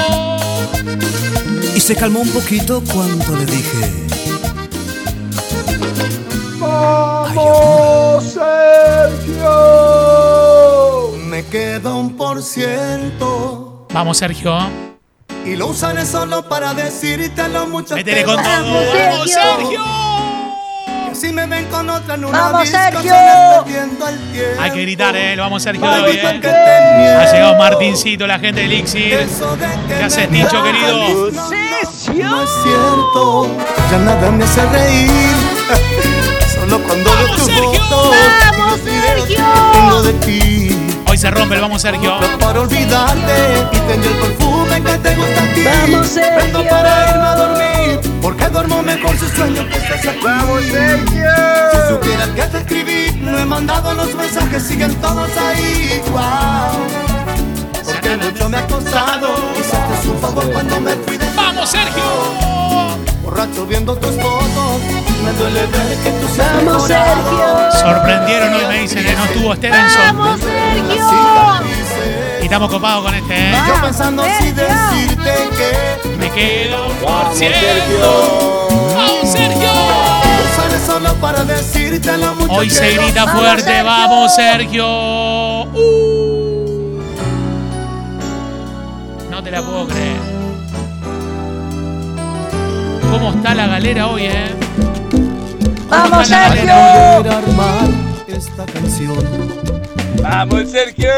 [SPEAKER 12] Y se calmó un poquito cuando le dije.
[SPEAKER 13] ¡Vamos, Sergio! Me queda un por ciento
[SPEAKER 2] Vamos, Sergio.
[SPEAKER 13] y lo usaré solo para decirte lo mucho
[SPEAKER 2] Métele
[SPEAKER 13] que
[SPEAKER 2] con todo.
[SPEAKER 13] amo.
[SPEAKER 2] ¡Vamos, Sergio!
[SPEAKER 13] Si me ven con otra en una
[SPEAKER 14] ¡Vamos, Sergio!
[SPEAKER 2] Hay que gritar, ¿eh? Lo vamos, Sergio, hoy, ¿eh? Ha llegado Martincito, la gente del
[SPEAKER 13] que
[SPEAKER 2] ¿Qué haces,
[SPEAKER 13] dejas
[SPEAKER 2] querido?
[SPEAKER 13] No, no, no es cierto, ya nada me hace reír. [LAUGHS] Solo cuando veo
[SPEAKER 2] ¡Vamos,
[SPEAKER 13] tus
[SPEAKER 2] Sergio!
[SPEAKER 13] fotos
[SPEAKER 14] ¡Vamos, Sergio!
[SPEAKER 13] tengo de ti.
[SPEAKER 2] Hoy se rompe el Vamos, Sergio.
[SPEAKER 13] Para olvidarte y tengo el perfume que te gusta a ti.
[SPEAKER 14] ¡Vamos, Sergio!
[SPEAKER 13] Para irme a dormir, porque duermo mejor si sueño que estás aquí. ¡Vamos, Sergio! Si supieras que te escribí, no he mandado los mensajes, siguen todos ahí. Wow. Porque mucho me ha costado, hiciste un favor cuando me fui de.
[SPEAKER 2] ¡Vamos, Sergio!
[SPEAKER 13] Borracho viendo tus fotos, me duele ver que tú
[SPEAKER 14] ¡Vamos. Sergio!
[SPEAKER 2] Sorprendieron hoy, me dicen que no estuvo Stevenson.
[SPEAKER 14] ¡Vamos, Sergio!
[SPEAKER 2] Y estamos copados con este, ¿eh?
[SPEAKER 13] Yo pensando así decirte que
[SPEAKER 2] Me quedo por ciento. ¡Vamos, Sergio!
[SPEAKER 13] solo para decirte lo mucho
[SPEAKER 2] Hoy se grita fuerte. ¡Vamos, Sergio! Uh. No te la puedo creer. ¿Cómo está la galera hoy, eh? ¿Cómo
[SPEAKER 14] ¡Vamos, Sergio!
[SPEAKER 13] armar esta canción
[SPEAKER 3] ¡Vamos, Sergio!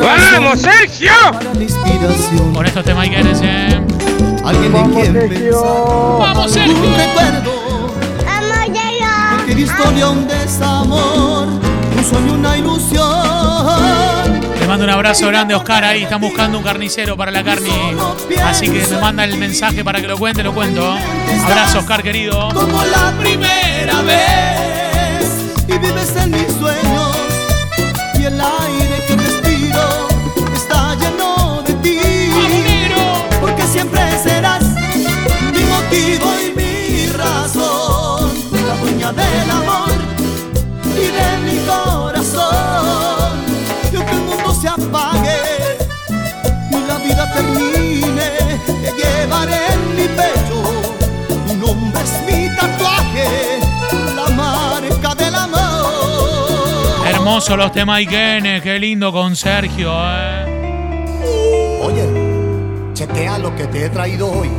[SPEAKER 13] razón
[SPEAKER 3] Sergio!
[SPEAKER 13] para la inspiración
[SPEAKER 2] Con estos temas eh.
[SPEAKER 13] alguien en quien pensar
[SPEAKER 2] ¡Vamos,
[SPEAKER 13] un
[SPEAKER 2] Sergio!
[SPEAKER 13] recuerdo cualquier historia un desamor un sueño una ilusión
[SPEAKER 2] mando un abrazo grande Oscar ahí. Están buscando un carnicero para la carne. Así que me manda el mensaje para que lo cuente, lo cuento. Abrazo, Oscar, querido.
[SPEAKER 13] como la primera vez y vives en mis termine, te llevaré en
[SPEAKER 2] mi pecho.
[SPEAKER 13] Mi nombre es mi tatuaje, la marca del
[SPEAKER 2] amor. Hermoso los temas Ikenes, qué lindo con Sergio, eh.
[SPEAKER 13] Oye, chequea lo que te he traído hoy.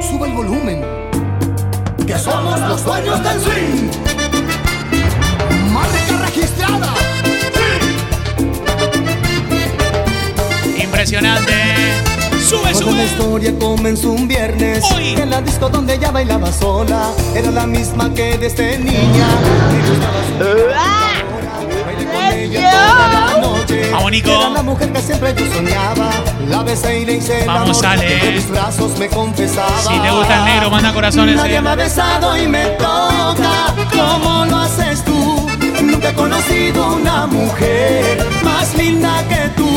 [SPEAKER 13] Sube el volumen. Que somos los dueños del swing.
[SPEAKER 2] Impresionante. Sube,
[SPEAKER 13] Toda la
[SPEAKER 2] sube.
[SPEAKER 13] historia comenzó un viernes
[SPEAKER 2] Uy.
[SPEAKER 13] En la disco donde ella bailaba sola Era la misma que desde niña la noche
[SPEAKER 2] Vamos, Nico.
[SPEAKER 13] Era la mujer que siempre yo soñaba La besé y le hice el
[SPEAKER 2] Vamos,
[SPEAKER 13] amor
[SPEAKER 2] Ale.
[SPEAKER 13] Entre mis brazos me confesaba
[SPEAKER 2] Si te gusta el negro, manda corazones.
[SPEAKER 13] Nadie
[SPEAKER 2] eh.
[SPEAKER 13] me ha besado y me toca como lo haces tú. Nunca he conocido una mujer más linda que tú.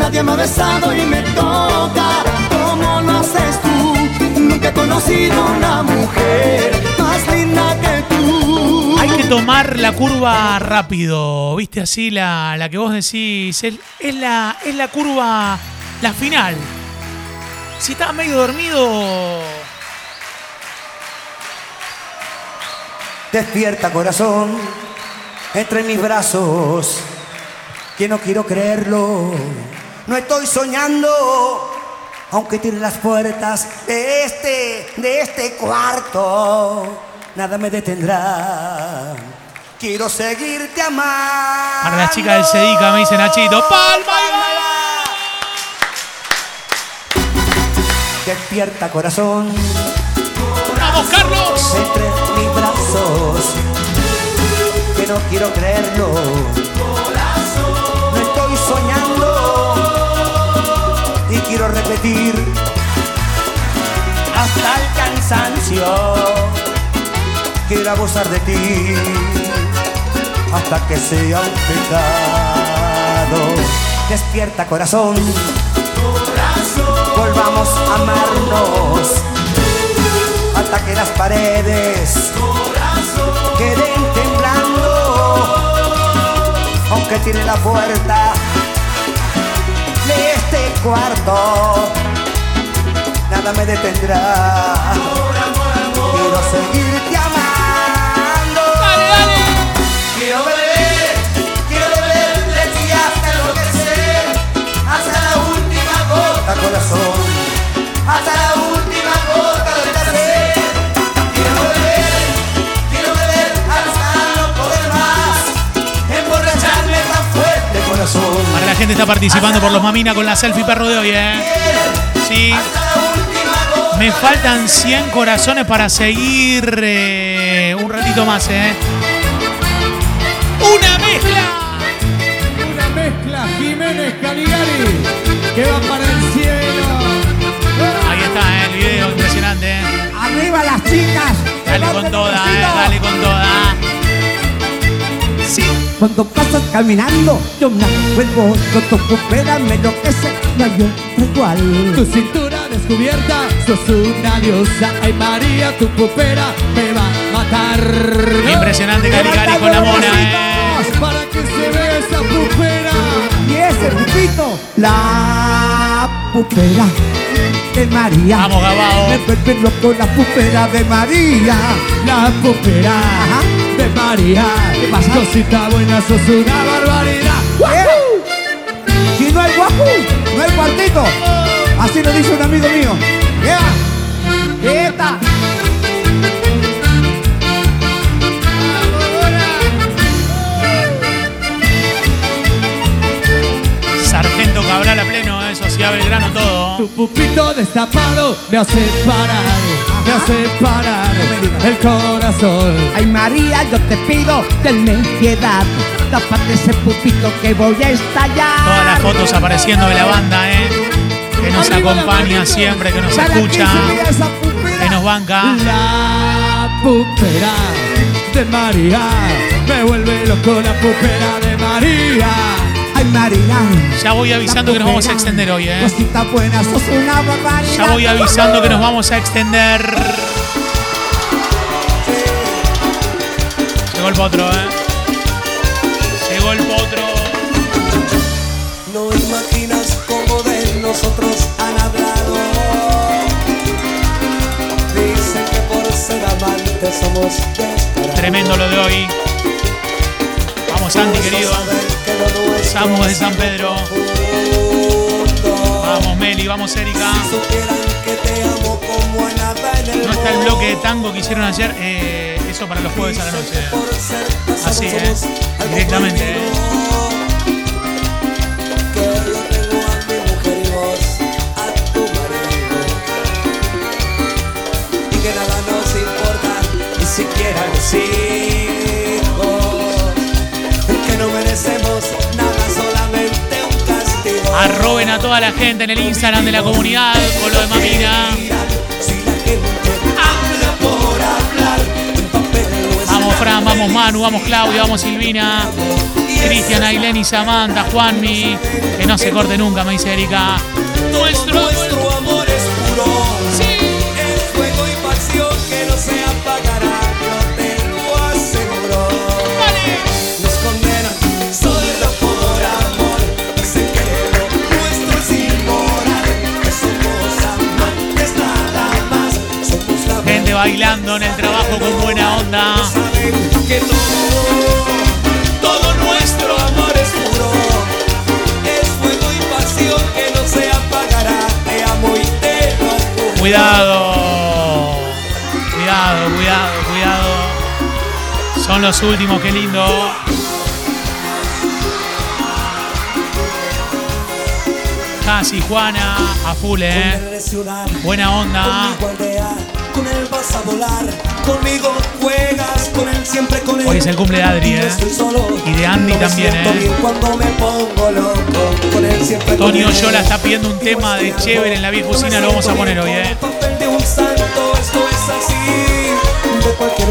[SPEAKER 13] Nadie me ha besado y me toca como lo haces tú. Nunca he conocido una mujer más linda que tú.
[SPEAKER 2] Hay que tomar la curva rápido, viste así la, la que vos decís, es, es la, es la curva, la final. Si estás medio dormido,
[SPEAKER 13] Despierta corazón entre mis brazos, que no quiero creerlo. No estoy soñando, aunque tiene las puertas de este, de este cuarto, nada me detendrá. Quiero seguirte amando.
[SPEAKER 2] para las chicas del Sedica me dice Nachito, palma y
[SPEAKER 13] Despierta corazón
[SPEAKER 2] ¡Vamos, Carlos!
[SPEAKER 13] entre mis brazos, que no quiero creerlo. No estoy soñando quiero repetir hasta el cansancio. Quiero abusar de ti hasta que sea un pecado. Despierta corazón, volvamos a amarnos hasta que las paredes queden temblando. Aunque tiene la puerta de este cuarto, nada me detendrá. Quiero seguirte amando. Quiero beber, quiero beber de ti hasta enloquecer, hasta la última gota, corazón, hasta la corazón.
[SPEAKER 2] Para la gente está participando por los Mamina con la selfie perro de hoy, ¿eh? Sí. Me faltan 100 corazones para seguir eh, un ratito más, ¿eh? ¡Una mezcla!
[SPEAKER 11] Una mezcla Jiménez Caligari que va para el cielo.
[SPEAKER 2] Ahí está, ¿eh? el video impresionante. ¿eh?
[SPEAKER 11] Arriba las chicas.
[SPEAKER 2] Dale con toda, ¿eh? dale con toda.
[SPEAKER 11] Cuando pasas caminando, yo me vuelvo con tu pupera, me enloquece, no hay otra igual. Tu cintura descubierta, sos una diosa. Ay María, tu pupera me va a matar.
[SPEAKER 2] Impresionante Caligari con la mona, ¿eh?
[SPEAKER 11] Para que se vea esa pupera. Y ese pupito, la pupera de María.
[SPEAKER 2] Vamos, Gabao.
[SPEAKER 11] Me vuelve loco la pupera de María. La pupera María. Más cosita buena, sos una barbaridad. Si no hay guapu, no hay cuartito. Así lo dice un amigo mío. Yeah. Quieta.
[SPEAKER 2] Sargento Cabral a pleno, ¿eh? Sociedad Belgrano, todo.
[SPEAKER 11] Tu pupito destapado me hace parar, me hace parar el corazón. Ay María, yo te pido, tenme piedad, tapate ese pupito que voy a estallar.
[SPEAKER 2] Todas las fotos apareciendo de la banda, ¿eh? Que nos acompaña siempre, que nos escucha, que nos banca.
[SPEAKER 11] La pupera de María, me vuelve loco la pupera de María.
[SPEAKER 2] Ya voy avisando que nos vamos a extender hoy, ¿eh?
[SPEAKER 11] Cosita buena, sos una barbaridad.
[SPEAKER 2] Ya voy avisando que nos vamos a extender. Llegó el potro, ¿eh? Llegó el potro.
[SPEAKER 13] No imaginas cómo de nosotros han hablado. Dicen que por ser amantes somos.
[SPEAKER 2] Tremendo lo de hoy. Vamos Santi, querido. Samu de San Pedro. Vamos, Meli, vamos, Erika. No está el bloque de tango que hicieron ayer. eh, eso para los jueves a la noche. Así, ¿eh? Directamente, ¿eh? Toda la gente en el Instagram de la comunidad con lo de Mamina. Vamos, Fran, vamos, Manu, vamos, Claudia, vamos, Silvina. Cristian, Ailén y Samantha, Juanmi. Que no se corte nunca, me Erika. Nuestro. Bailando en el trabajo con buena onda.
[SPEAKER 15] que todo, todo nuestro amor es puro. Es fuego y pasión que no se apagará. Te amo y te lo.
[SPEAKER 2] Cuidado. Cuidado, cuidado, cuidado. Son los últimos, qué lindo. Casi Juana, a full, eh. Buena onda.
[SPEAKER 15] Con él vas a volar. Conmigo juegas, con él siempre con él.
[SPEAKER 2] Hoy es el cumple de Adri, eh. Y de Andy también, eh.
[SPEAKER 15] cuando me pongo loco. Con él siempre.
[SPEAKER 2] Oyola está pidiendo un tema de chévere en la vieja cocina, lo vamos a poner hoy, eh.
[SPEAKER 15] de un santo, esto es así. De cualquier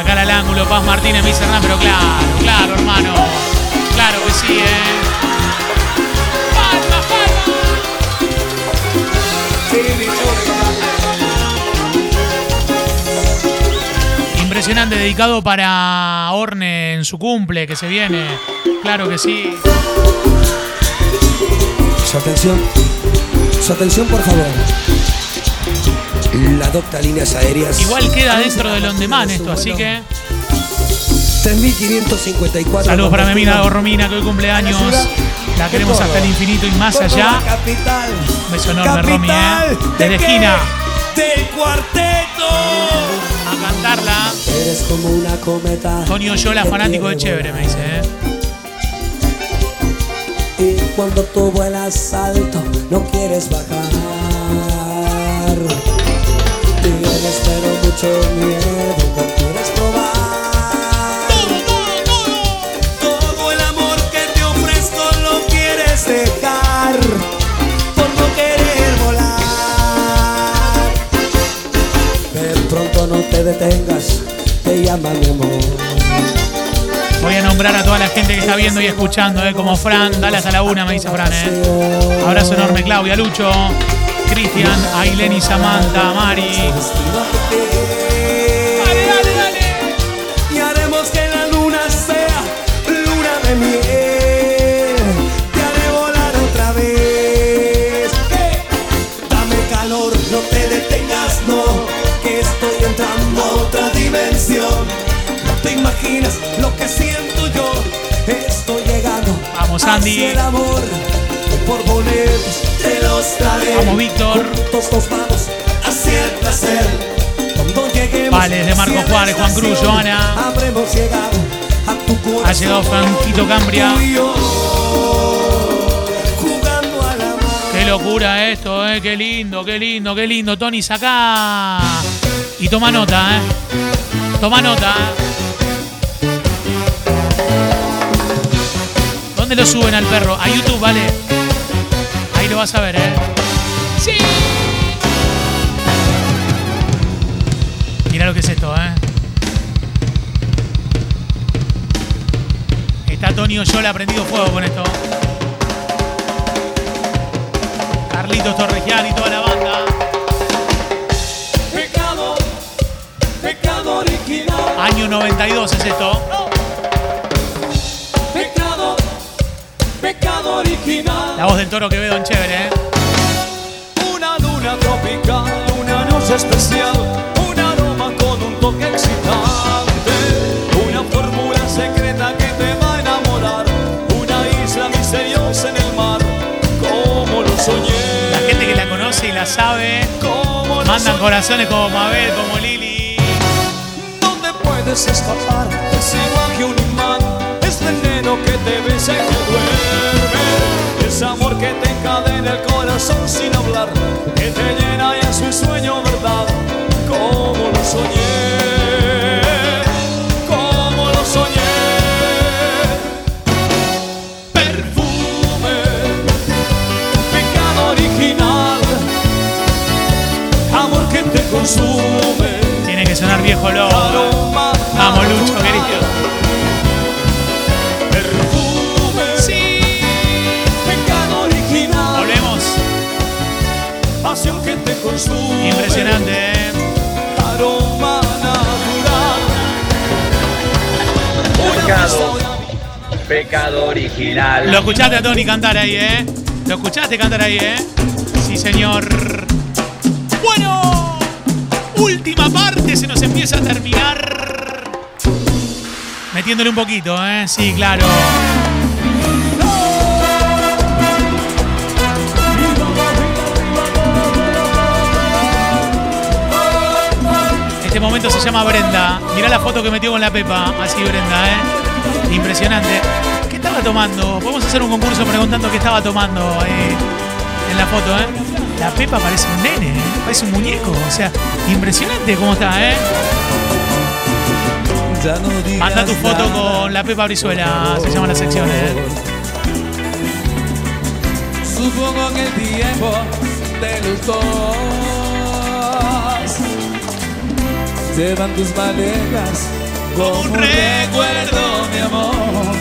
[SPEAKER 2] Sacar al ángulo, Paz Martínez, dice Hernán, pero claro, claro, hermano. Claro que sí, eh. ¡Palma, palma! Impresionante, dedicado para Orne en su cumple que se viene. Claro que sí.
[SPEAKER 15] Su atención, su atención por favor. La docta líneas aéreas.
[SPEAKER 2] Igual queda dentro del on demand esto, así que
[SPEAKER 15] 3554.
[SPEAKER 2] saludos para mi amiga Romina que hoy cumpleaños. La queremos hasta el infinito y más allá.
[SPEAKER 15] Capital.
[SPEAKER 2] Un beso enorme, Romy, ¿eh? Esquina.
[SPEAKER 15] Del cuarteto.
[SPEAKER 2] A cantarla.
[SPEAKER 15] Eres como una cometa.
[SPEAKER 2] Tony Oyola, fanático de chévere, me dice, eh.
[SPEAKER 15] Y cuando tú vuelas alto, no quieres bajar. Tienes pero mucho miedo, no quieres probar. Todo el amor que te ofrezco lo quieres dejar por no querer volar. De pronto no te detengas, te llama mi amor.
[SPEAKER 2] Voy a nombrar a toda la gente que está viendo y escuchando, eh, como Fran, dale hasta la una, me dice Fran, eh. Abrazo enorme, Claudia, Lucho, Cristian, Ailén y Samantha, Mari.
[SPEAKER 15] Dale, dale, dale. Y haremos que la luna sea luna de miel. Te haré volar otra vez. Eh, Dame calor, no te detengas, no. Que estoy entrando a otra dimensión. No te imaginas lo que siento yo. Estoy llegando.
[SPEAKER 2] Vamos, Andy.
[SPEAKER 15] hacia el amor. Por boletos te los daré.
[SPEAKER 2] Vamos, Víctor.
[SPEAKER 15] Juntos nos vamos hacia el placer. Cuando lleguemos
[SPEAKER 2] Vale, Marco Juárez, Juan Cruz, Joana.
[SPEAKER 15] Habremos llegado a tu corazón.
[SPEAKER 2] Ha llegado Franquito Cambria.
[SPEAKER 15] Tú y yo, jugando a la mar.
[SPEAKER 2] Qué locura esto, eh. Qué lindo, qué lindo, qué lindo. Tony, saca. Y toma nota, eh. Toma nota. ¿Dónde lo suben al perro? A YouTube, vale. Vas a ver, eh. Sí. Mira lo que es esto, eh. Está Tony Oyola prendido fuego con esto. Carlitos Torregian y toda la banda.
[SPEAKER 3] Pecado, pecado original.
[SPEAKER 2] Año 92 es esto.
[SPEAKER 3] Pecado original.
[SPEAKER 2] La voz del toro Quevedo en chévere, ¿eh?
[SPEAKER 3] Una luna tropical, una noche especial, un aroma con un toque excitante, una fórmula secreta que te va a enamorar, una isla misteriosa en el mar, como lo soñé.
[SPEAKER 2] La gente que la conoce y la sabe,
[SPEAKER 3] como
[SPEAKER 2] mandan corazones como Mabel, como Lili.
[SPEAKER 3] ¿Dónde puedes escapar? Es igual que un que te besa y te duerme. Es amor que te encadena el corazón sin hablar, que te llena y es un sueño verdad, como lo soñé, como lo soñé. Perfume, pecado original, amor que te consume.
[SPEAKER 2] Tiene que sonar viejo lobo. Vamos, Lucho, querido.
[SPEAKER 3] Pasión que te consume.
[SPEAKER 2] Impresionante, ¿eh?
[SPEAKER 3] Aroma natural.
[SPEAKER 16] Pecado. Pecado original.
[SPEAKER 2] Lo escuchaste a Tony cantar ahí, ¿eh? Lo escuchaste cantar ahí, ¿eh? Sí, señor. Bueno, última parte se nos empieza a terminar. Metiéndole un poquito, ¿eh? Sí, claro. Este momento se llama Brenda. Mirá la foto que metió con la Pepa. Así Brenda, ¿eh? Impresionante. ¿Qué estaba tomando? Podemos hacer un concurso preguntando qué estaba tomando eh, en la foto, ¿eh? La Pepa parece un nene, ¿eh? parece un muñeco. O sea, impresionante cómo está, ¿eh?
[SPEAKER 3] No
[SPEAKER 2] Manda tu foto con la Pepa Brizuela, se llama la sección, ¿eh?
[SPEAKER 3] Supongo que el tiempo los dos llevan tus maletas como un recuerdo, mi amor.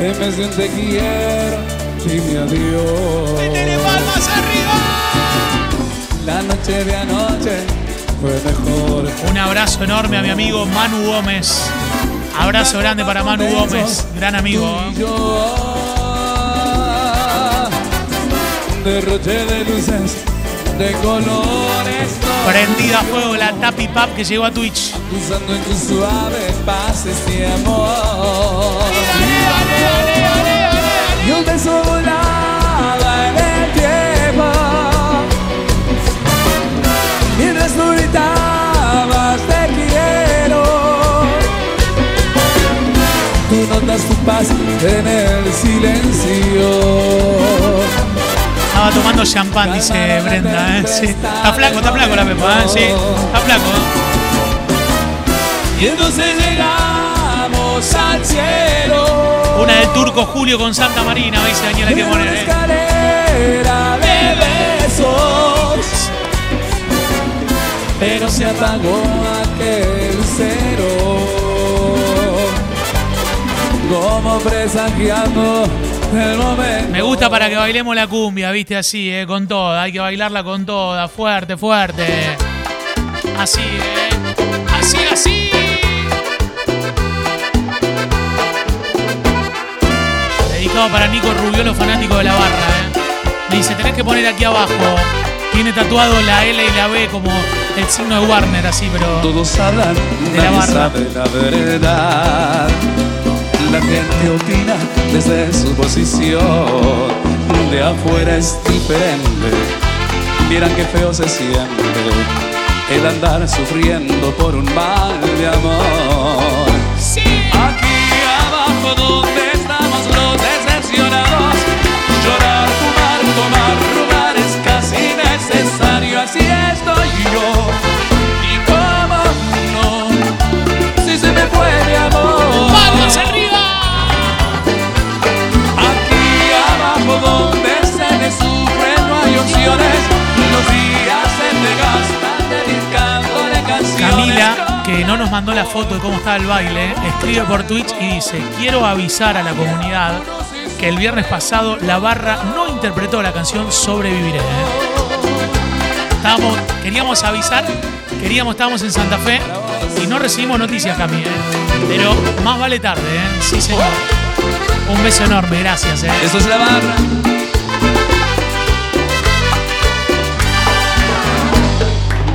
[SPEAKER 3] En vez de un te quiero y mi adiós.
[SPEAKER 2] palmas arriba!
[SPEAKER 3] La noche de anoche fue mejor.
[SPEAKER 2] Un abrazo enorme a mi amigo Manu Gómez. Abrazo grande para Manu Gómez, gran amigo.
[SPEAKER 3] Yo, derroche de luces, de colores.
[SPEAKER 2] Prendida a fuego la Tapi Pap que llegó a Twitch.
[SPEAKER 3] Usando en tus suaves pases de amor. Y un beso volaba en el tiempo. Mientras tú gritabas te quiero. Tú notas tu paz en el silencio.
[SPEAKER 2] Estaba tomando champán, dice Brenda, ¿eh? Sí. Está flaco, está flaco la Pepa, ¿eh? Sí, está flaco.
[SPEAKER 3] Y entonces llegamos al cielo.
[SPEAKER 2] Una del turco Julio con Santa Marina, dice Daniela que
[SPEAKER 3] En una
[SPEAKER 2] poner, ¿eh?
[SPEAKER 3] escalera de besos. Pero se apagó aquel Como presagiando el momento.
[SPEAKER 2] Me gusta para que bailemos la cumbia, viste, así, ¿eh? Con toda. Hay que bailarla con toda, fuerte, fuerte. Así, ¿eh? Así, así. Dedicado para Nico Rubiolo, fanático de la barra, ¿eh? Me dice, tenés que poner aquí abajo. Tiene tatuado la L y la B como el signo de Warner, así, pero...
[SPEAKER 3] Todos hablan,
[SPEAKER 2] De la barra.
[SPEAKER 3] sabe la verdad. La gente opina desde su posición. De afuera es diferente. Vieran qué feo se siente el andar sufriendo por un mal de amor. Aquí abajo donde estamos los decepcionados, llorar, fumar, tomar, no hay opciones. Los días se te gastan dedicándole canciones.
[SPEAKER 2] Camila, que no nos mandó la foto de cómo estaba el baile, escribe por Twitch y dice, quiero avisar a la comunidad que el viernes pasado la barra no interpretó la canción Sobreviviré. ¿eh? Estábamos, queríamos avisar, queríamos, estábamos en Santa Fe y no recibimos noticias, Cami. ¿eh? Pero más vale tarde, ¿eh? Sí, señor. Un beso enorme, gracias. ¿eh?
[SPEAKER 3] Eso es la barra.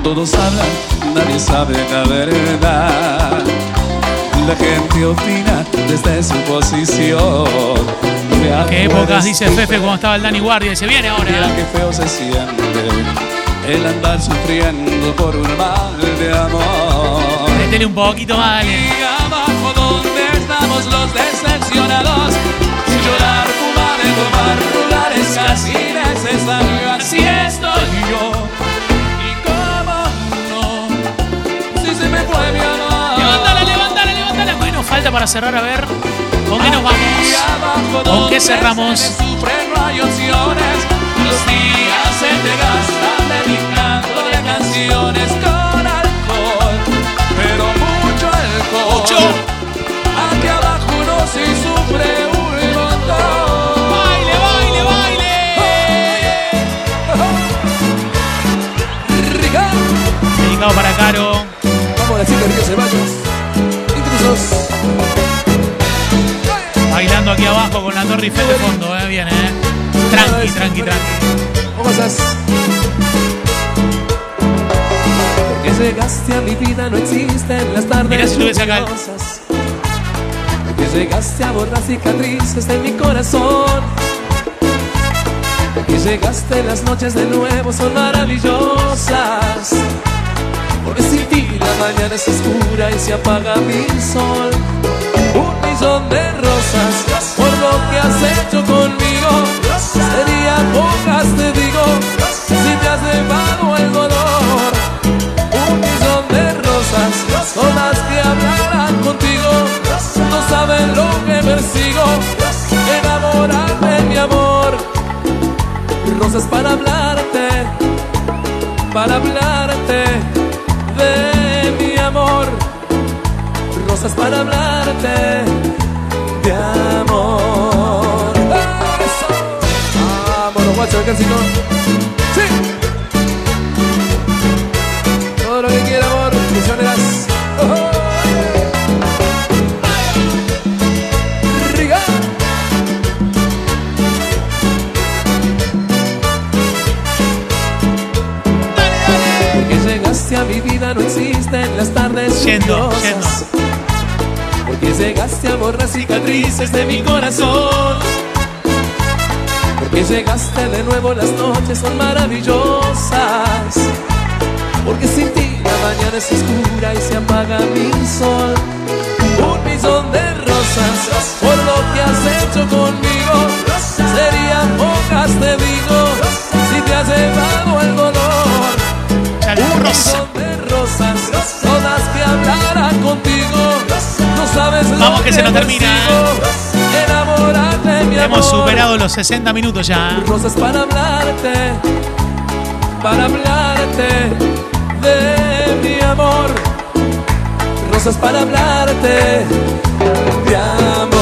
[SPEAKER 3] Todos hablan, nadie sabe la verdad. La gente opina desde su posición.
[SPEAKER 2] ¿Qué épocas dice Fefe cuando estaba el Dani Guardia? Dice, viene ahora.
[SPEAKER 3] Mira qué feo se siente el andar sufriendo por un mal de amor.
[SPEAKER 2] Métele un poquito más, dale.
[SPEAKER 3] Y abajo donde estamos los decepcionados Sin llorar, fumar y tomar rular es casi necesario Así estoy yo
[SPEAKER 2] Bueno, falta para cerrar a ver. ¿Con qué nos vamos? ¿Con qué cerramos?
[SPEAKER 3] se me sufre no hay opciones Los días se te gastan dedicándole canciones con alcohol Pero mucho alcohol
[SPEAKER 2] Mucho. Eiffel de fondo, ¿eh? Bien, ¿eh? Tranqui, tranqui, tranqui.
[SPEAKER 3] ¿Cómo estás? Porque llegaste a mi vida, no existen las tardes
[SPEAKER 2] Mirá si acá.
[SPEAKER 3] Porque llegaste a borrar cicatrices de mi corazón. Porque llegaste las noches de nuevo, son maravillosas. Porque sin ti la mañana es oscura y se apaga mi sol. Un millón de rosas por lo que has hecho conmigo. Serían pocas, te digo, si te has llevado el dolor. Un millón de rosas son las que hablarán contigo. No saben lo que persigo, enamorarme, mi amor. Rosas para hablarte, para hablarte Rosas para hablarte de amor. ¡Eso! Vámonos, guacho, no. ¡Sí! Todo lo que quiera, amor, a mi vida, no existen las tardes
[SPEAKER 2] Yendo,
[SPEAKER 3] lluviosas. Llegaste a borrar cicatrices de mi corazón. Porque llegaste de nuevo, las noches son maravillosas. Porque sin ti la mañana es oscura y se apaga mi sol. Un millón de rosas por lo que has hecho conmigo. Serían pocas, te digo, si te has llevado
[SPEAKER 2] Vamos que se nos termina,
[SPEAKER 3] amor.
[SPEAKER 2] Hemos superado los 60 minutos ya. ¿eh?
[SPEAKER 3] Rosas para hablarte, para hablarte de mi amor. Rosas para hablarte de amor.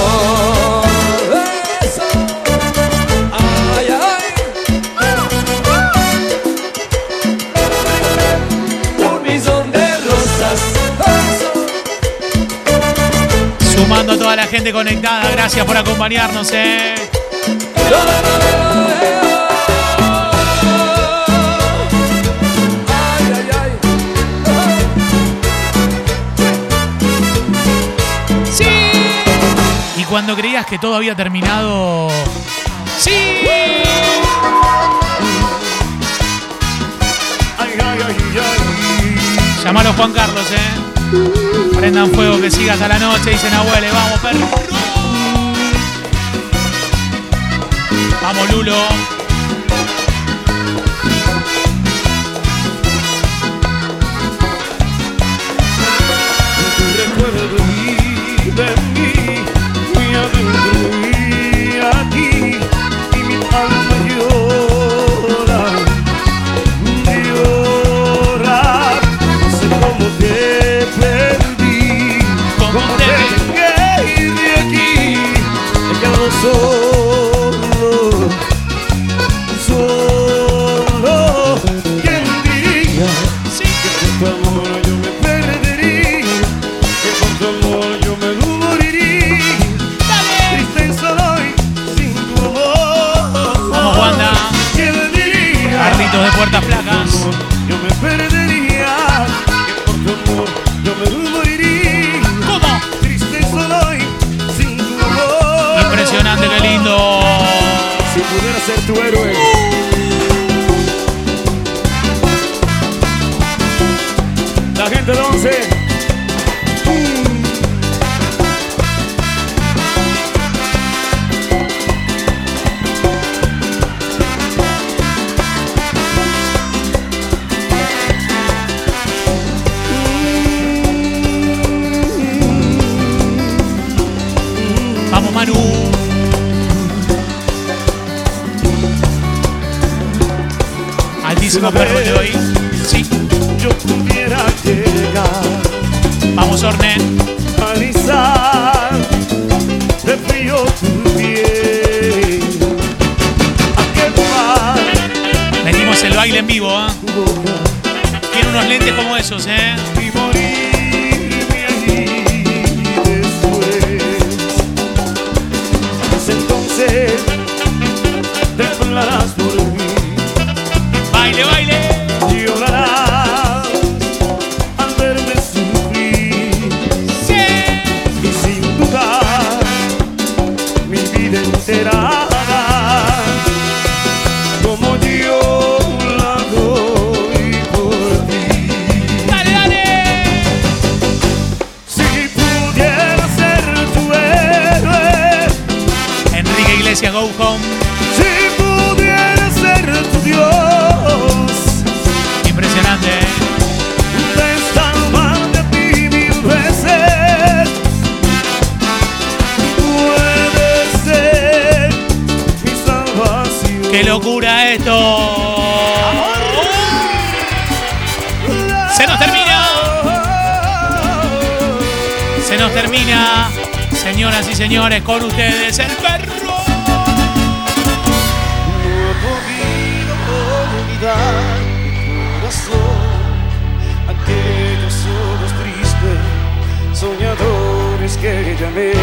[SPEAKER 2] Sumando a toda la gente conectada. Gracias por acompañarnos, ¿eh?
[SPEAKER 3] Ay.
[SPEAKER 2] Y cuando creías que todo había terminado. ¡Sí! Llamalo Juan Carlos, ¿eh? Prendan fuego que siga hasta la noche, dicen abuele, vamos, perro. Vamos, Lulo.
[SPEAKER 4] de mí, sou pudiera
[SPEAKER 5] ser tu héroe.
[SPEAKER 2] Altísimo perro de hoy. Sí.
[SPEAKER 5] Yo pudiera llegar
[SPEAKER 2] Vamos, Orne.
[SPEAKER 5] alisar de frío tu piel. A quemar
[SPEAKER 2] Metimos el baile en vivo, ¿ah?
[SPEAKER 5] boca
[SPEAKER 2] Tiene unos lentes como esos, ¿eh? Baile, baile. Termina, señoras y señores, con ustedes el perro.
[SPEAKER 5] No he podido olvidar mi corazón, aquellos ojos tristes, soñadores que llamé.